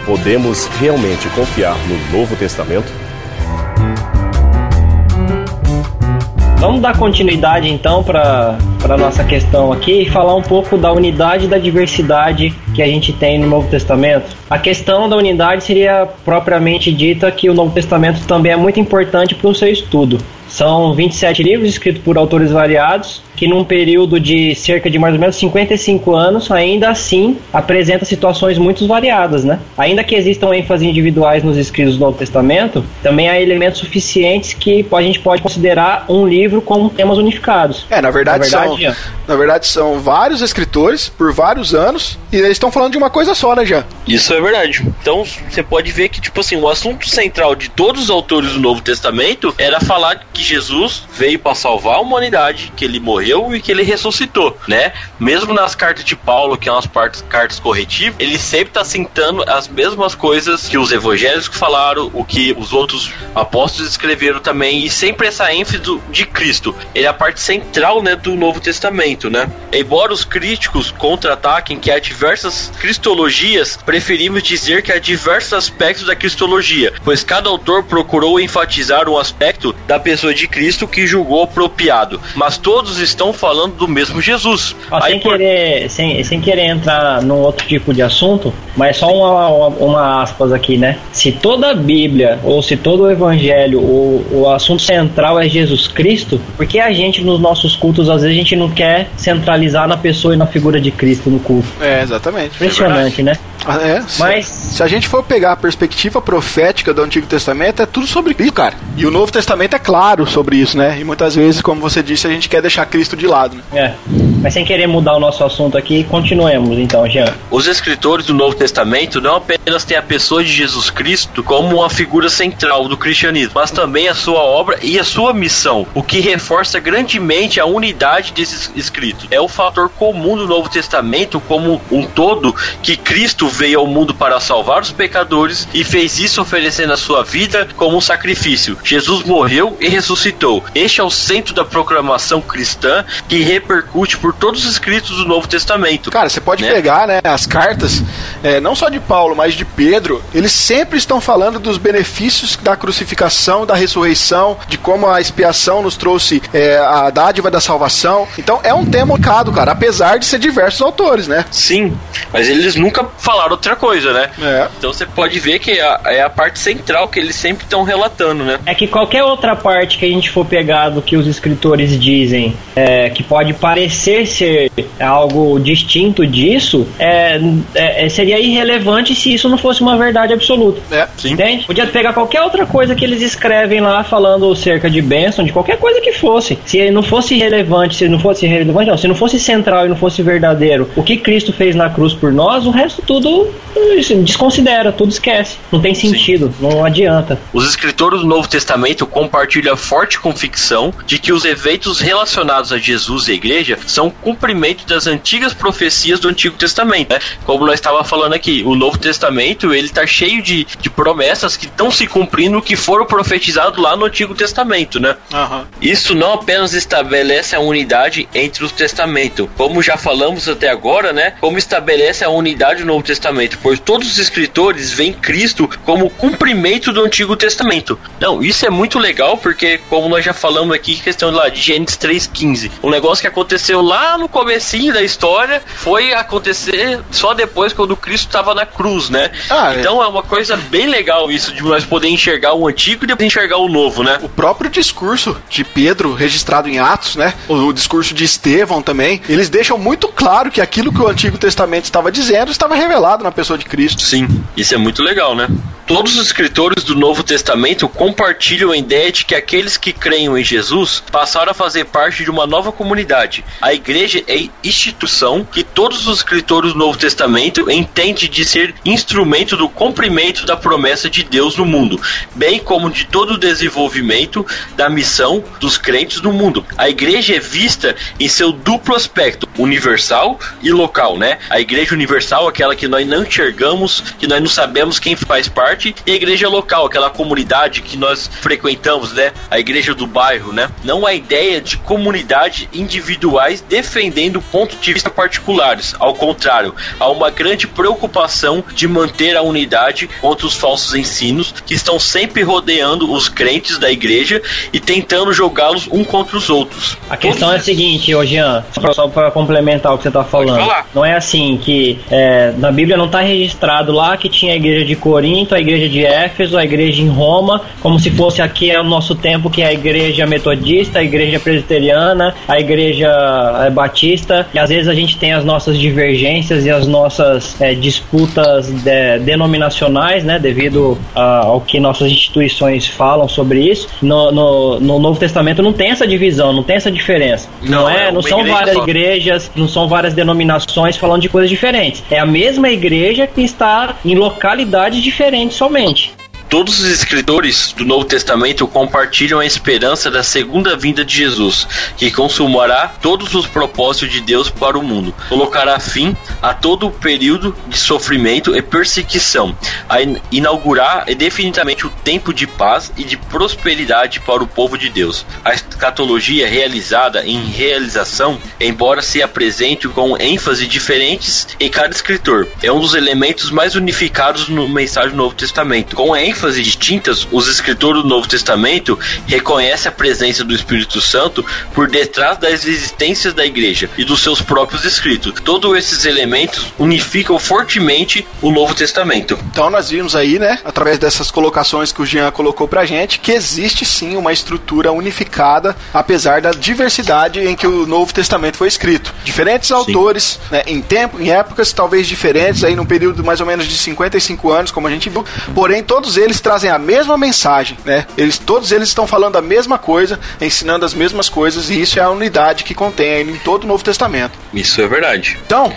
[SPEAKER 4] Podemos realmente confiar no Novo Testamento?
[SPEAKER 2] Vamos dar continuidade então para a nossa questão aqui e falar um pouco da unidade e da diversidade que a gente tem no Novo Testamento. A questão da unidade seria propriamente dita que o Novo Testamento também é muito importante para o seu estudo. São 27 livros escritos por autores variados, que num período de cerca de mais ou menos 55 anos, ainda assim apresenta situações muito variadas, né? Ainda que existam ênfases individuais nos escritos do Novo Testamento, também há elementos suficientes que a gente pode considerar um livro com temas unificados.
[SPEAKER 1] É, na verdade, na verdade, são, na verdade são vários escritores por vários anos e eles estão falando de uma coisa só, né, já?
[SPEAKER 3] Isso é verdade. Então, você pode ver que tipo assim, o assunto central de todos os autores do Novo Testamento era falar que que Jesus veio para salvar a humanidade, que ele morreu e que ele ressuscitou, né? Mesmo nas cartas de Paulo, que são as partes, cartas corretivas, ele sempre está citando as mesmas coisas que os evangelhos falaram, o que os outros apóstolos escreveram também, e sempre essa ênfase do, de Cristo. Ele é a parte central, né, do Novo Testamento, né? Embora os críticos contra-ataquem que há diversas cristologias, preferimos dizer que há diversos aspectos da cristologia, pois cada autor procurou enfatizar um aspecto da pessoa pessoa de Cristo que julgou apropriado. Mas todos estão falando do mesmo Jesus.
[SPEAKER 2] Ó, sem, por... querer, sem, sem querer entrar num outro tipo de assunto, mas só uma, uma, uma aspas aqui, né? Se toda a Bíblia, ou se todo o Evangelho, o, o assunto central é Jesus Cristo, por que a gente nos nossos cultos, às vezes, a gente não quer centralizar na pessoa e na figura de Cristo no culto?
[SPEAKER 1] É, exatamente.
[SPEAKER 2] Impressionante,
[SPEAKER 1] é
[SPEAKER 2] né?
[SPEAKER 1] Ah, é, mas se a gente for pegar a perspectiva profética do Antigo Testamento, é tudo sobre Cristo, cara. E o Novo Testamento é claro sobre isso, né? E muitas vezes, como você disse, a gente quer deixar Cristo de lado. Né?
[SPEAKER 2] É. Mas sem querer mudar o nosso assunto aqui, continuemos então, Jean.
[SPEAKER 3] Os escritores do Novo Testamento não apenas têm a pessoa de Jesus Cristo como uma figura central do cristianismo, mas também a sua obra e a sua missão, o que reforça grandemente a unidade desses escritos. É o fator comum do Novo Testamento como um todo que Cristo veio ao mundo para salvar os pecadores e fez isso oferecendo a sua vida como um sacrifício. Jesus morreu e ressuscitou. Este é o centro da proclamação cristã que repercute por todos os escritos do Novo Testamento.
[SPEAKER 1] Cara, você pode né? pegar né, as cartas, é, não só de Paulo, mas de Pedro, eles sempre estão falando dos benefícios da crucificação, da ressurreição, de como a expiação nos trouxe é, a dádiva da salvação. Então é um tema cado, cara, apesar de ser diversos autores, né?
[SPEAKER 3] Sim, mas eles nunca falaram outra coisa, né? É. Então você pode ver que é a, é a parte central que eles sempre estão relatando, né?
[SPEAKER 2] É que qualquer outra parte que a gente for pegar do que os escritores dizem, é, que pode parecer ser algo distinto disso, é, é, é seria irrelevante se isso não fosse uma verdade absoluta. É, sim. Entende? Podia pegar qualquer outra coisa que eles escrevem lá falando cerca de bênção, de qualquer coisa que fosse. Se não fosse relevante, se não fosse relevante, não, se não fosse central e não fosse verdadeiro, o que Cristo fez na cruz por nós, o resto tudo desconsidera, tudo esquece. Não tem sentido, Sim. não adianta.
[SPEAKER 3] Os escritores do Novo Testamento compartilham a forte convicção de que os eventos relacionados a Jesus e a igreja são cumprimento das antigas profecias do Antigo Testamento. Né? Como nós estávamos falando aqui, o Novo Testamento ele está cheio de, de promessas que estão se cumprindo que foram profetizados lá no Antigo Testamento. Né? Uhum. Isso não apenas estabelece a unidade entre os testamentos, como já falamos até agora, né? como estabelece a unidade do Novo Testamento pois todos os escritores veem Cristo como cumprimento do Antigo Testamento. Não, isso é muito legal porque, como nós já falamos aqui, questão lá de Gênesis 3,15, um negócio que aconteceu lá no comecinho da história foi acontecer só depois quando Cristo estava na cruz, né? Ah, é. então é. é uma coisa bem legal isso de nós poder enxergar o antigo e depois enxergar o novo, né?
[SPEAKER 1] O próprio discurso de Pedro registrado em Atos, né? O, o discurso de Estevão também, eles deixam muito claro que aquilo que o Antigo Testamento estava dizendo estava revelado na pessoa pessoa de Cristo.
[SPEAKER 3] Sim, isso é muito legal, né? Todos os escritores do Novo Testamento compartilham a ideia de que aqueles que creem em Jesus passaram a fazer parte de uma nova comunidade. A igreja é instituição que todos os escritores do Novo Testamento entendem de ser instrumento do cumprimento da promessa de Deus no mundo, bem como de todo o desenvolvimento da missão dos crentes no mundo. A igreja é vista em seu duplo aspecto, universal e local, né? A igreja universal, aquela que nós não enxergamos, que nós não sabemos quem faz parte, e a igreja local, aquela comunidade que nós frequentamos, né? A igreja do bairro, né? Não a ideia de comunidade individuais defendendo pontos de vista particulares. Ao contrário, há uma grande preocupação de manter a unidade contra os falsos ensinos que estão sempre rodeando os crentes da igreja e tentando jogá-los um contra os outros.
[SPEAKER 2] A questão Todos é a seguinte, ô Jean, só para complementar o que você tá falando. Não é assim que é, na Bíblia não está registrado lá que tinha a igreja de Corinto, a igreja de Éfeso, a igreja em Roma, como se fosse aqui é o nosso tempo que é a igreja metodista, a igreja presbiteriana, a igreja é, batista, e às vezes a gente tem as nossas divergências e as nossas é, disputas de, denominacionais, né, devido a, ao que nossas instituições falam sobre isso. No, no, no, Novo Testamento não tem essa divisão, não tem essa diferença. Não, não é, é não são várias só. igrejas, não são várias denominações falando de coisas diferentes. É a mesma igreja que está em localidades diferentes somente.
[SPEAKER 3] Todos os escritores do Novo Testamento compartilham a esperança da segunda vinda de Jesus, que consumará todos os propósitos de Deus para o mundo, colocará fim a todo o período de sofrimento e perseguição, a inaugurar definitivamente o tempo de paz e de prosperidade para o povo de Deus. A escatologia realizada em realização, embora se apresente com ênfase diferentes em cada escritor, é um dos elementos mais unificados no mensagem do Novo Testamento, com ênfase ênfase distintas, os escritores do Novo Testamento reconhecem a presença do Espírito Santo por detrás das existências da igreja e dos seus próprios escritos. Todos esses elementos unificam fortemente o Novo Testamento.
[SPEAKER 1] Então nós vimos aí, né, através dessas colocações que o Jean colocou pra gente, que existe sim uma estrutura unificada, apesar da diversidade em que o Novo Testamento foi escrito. Diferentes sim. autores, né, em tempo, em épocas talvez diferentes, aí num período mais ou menos de 55 anos, como a gente viu, porém todos eles eles trazem a mesma mensagem, né? Eles todos eles estão falando a mesma coisa, ensinando as mesmas coisas e isso é a unidade que contém em todo o Novo Testamento.
[SPEAKER 3] Isso é verdade.
[SPEAKER 1] Então,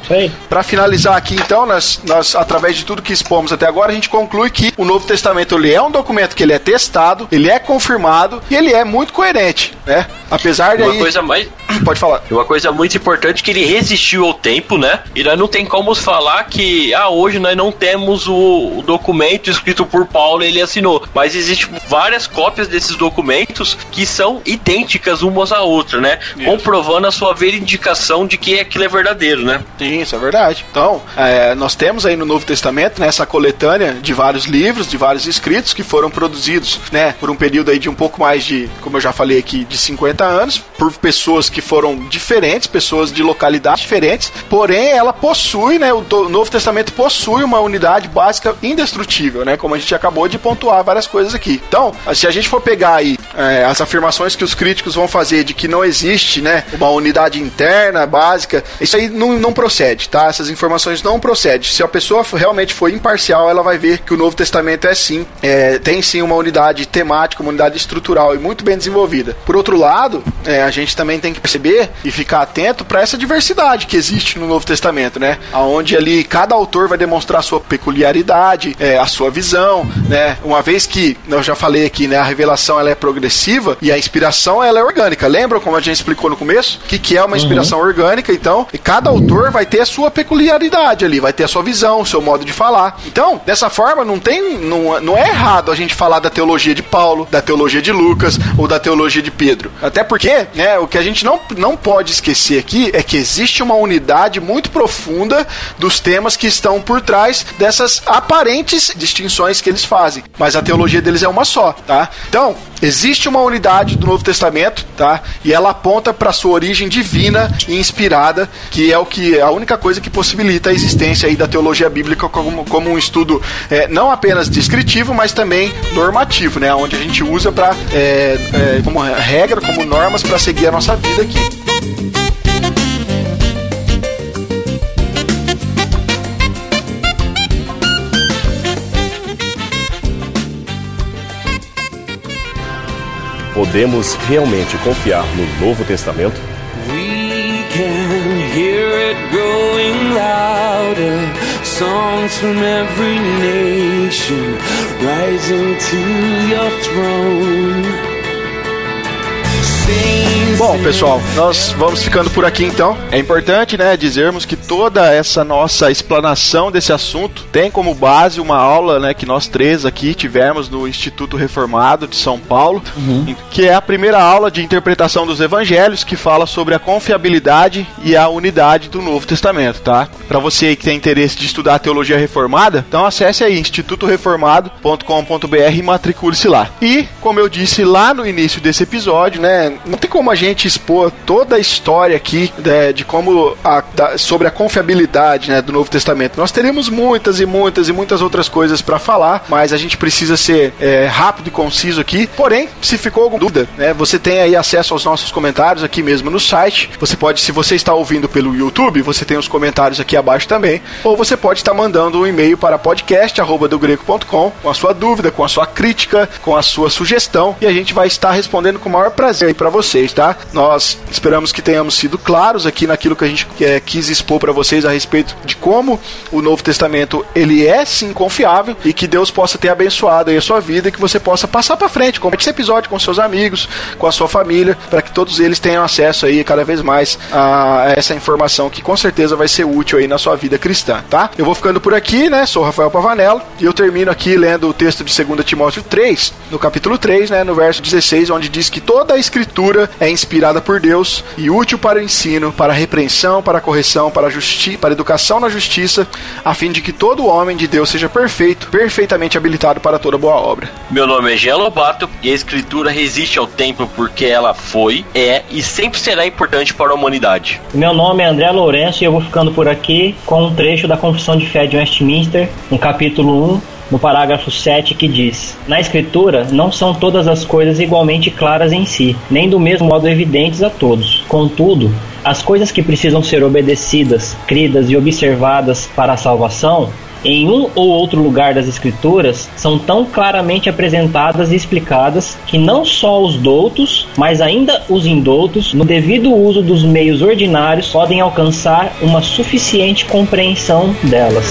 [SPEAKER 1] para finalizar aqui, então, nós, nós através de tudo que expomos até agora, a gente conclui que o Novo Testamento ele é um documento que ele é testado, ele é confirmado e ele é muito coerente, né? Apesar de
[SPEAKER 3] uma aí... coisa mais <clears throat>
[SPEAKER 1] pode falar.
[SPEAKER 3] Uma coisa muito importante que ele resistiu ao tempo, né? E nós não tem como falar que ah, hoje nós não temos o, o documento escrito por Paulo ele assinou. Mas existem várias cópias desses documentos que são idênticas umas à outra, né? Isso. Comprovando a sua verificação de que aquilo é verdadeiro, né?
[SPEAKER 1] Sim, isso é verdade. Então, é, nós temos aí no Novo Testamento né, essa coletânea de vários livros, de vários escritos que foram produzidos, né, por um período aí de um pouco mais de, como eu já falei aqui, de 50 anos, por pessoas que foram diferentes, pessoas de localidades diferentes, porém ela possui, né, o Novo Testamento possui uma unidade básica indestrutível, né, como a gente acabou de de pontuar várias coisas aqui. Então, se a gente for pegar aí é, as afirmações que os críticos vão fazer de que não existe, né, uma unidade interna básica, isso aí não, não procede, tá? Essas informações não procedem. Se a pessoa realmente for imparcial, ela vai ver que o Novo Testamento é sim, é, tem sim uma unidade temática, uma unidade estrutural e muito bem desenvolvida. Por outro lado, é, a gente também tem que perceber e ficar atento para essa diversidade que existe no Novo Testamento, né? Onde ali cada autor vai demonstrar a sua peculiaridade, é, a sua visão, né? Uma vez que eu já falei aqui, né? A revelação ela é progressiva e a inspiração ela é orgânica. Lembram como a gente explicou no começo? O que, que é uma inspiração uhum. orgânica? Então, e cada autor vai ter a sua peculiaridade ali, vai ter a sua visão, o seu modo de falar. Então, dessa forma, não tem, não, não é errado a gente falar da teologia de Paulo, da teologia de Lucas ou da teologia de Pedro. Até porque, né? O que a gente não, não pode esquecer aqui é que existe uma unidade muito profunda dos temas que estão por trás dessas aparentes distinções que eles fazem fazem, mas a teologia deles é uma só, tá? Então, existe uma unidade do Novo Testamento, tá? E ela aponta para sua origem divina e inspirada, que é o que a única coisa que possibilita a existência aí da teologia bíblica como, como um estudo é, não apenas descritivo, mas também normativo, né? Onde a gente usa para é, é, como regra, como normas para seguir a nossa vida aqui.
[SPEAKER 4] Podemos realmente confiar no Novo Testamento?
[SPEAKER 5] We can hear it growing louder. Songs from every nation rising to your throne.
[SPEAKER 1] Bom, pessoal, nós vamos ficando por aqui então. É importante, né, dizermos que toda essa nossa explanação desse assunto tem como base uma aula, né, que nós três aqui tivemos no Instituto Reformado de São Paulo, uhum. que é a primeira aula de interpretação dos evangelhos que fala sobre a confiabilidade e a unidade do Novo Testamento, tá? Para você que tem interesse de estudar a teologia reformada, então acesse aí institutoreformado.com.br e matricule-se lá. E, como eu disse lá no início desse episódio, né, não tem como a gente expor toda a história aqui né, de como a, da, sobre a confiabilidade né, do Novo Testamento. Nós teremos muitas e muitas e muitas outras coisas para falar, mas a gente precisa ser é, rápido e conciso aqui. Porém, se ficou alguma dúvida, né, você tem aí acesso aos nossos comentários aqui mesmo no site. Você pode, se você está ouvindo pelo YouTube, você tem os comentários aqui abaixo também. Ou você pode estar mandando um e-mail para podcast@dogrego.com com a sua dúvida, com a sua crítica, com a sua sugestão e a gente vai estar respondendo com o maior prazer para vocês, tá? Nós esperamos que tenhamos sido claros aqui naquilo que a gente é, quis expor para vocês a respeito de como o Novo Testamento ele é sim confiável e que Deus possa ter abençoado aí a sua vida e que você possa passar para frente, com esse episódio com seus amigos, com a sua família, para que todos eles tenham acesso aí cada vez mais a essa informação que com certeza vai ser útil aí na sua vida cristã, tá? Eu vou ficando por aqui, né? Sou Rafael Pavanello e eu termino aqui lendo o texto de 2 Timóteo 3, no capítulo 3, né, no verso 16, onde diz que toda a escritura é inspirada por Deus e útil para o ensino, para a repreensão, para a correção, para a, justi para a educação na justiça, a fim de que todo homem de Deus seja perfeito, perfeitamente habilitado para toda boa obra.
[SPEAKER 3] Meu nome é Gelobato e a escritura resiste ao tempo porque ela foi, é e sempre será importante para a humanidade.
[SPEAKER 2] Meu nome é André Lourenço e eu vou ficando por aqui com um trecho da Confissão de Fé de Westminster, no capítulo 1, no parágrafo 7 que diz: Na Escritura não são todas as coisas igualmente claras em si, nem do mesmo modo evidentes a todos. Contudo, as coisas que precisam ser obedecidas, cridas e observadas para a salvação em um ou outro lugar das Escrituras são tão claramente apresentadas e explicadas que não só os doutos, mas ainda os indoutos, no devido uso dos meios ordinários, podem alcançar uma suficiente compreensão delas.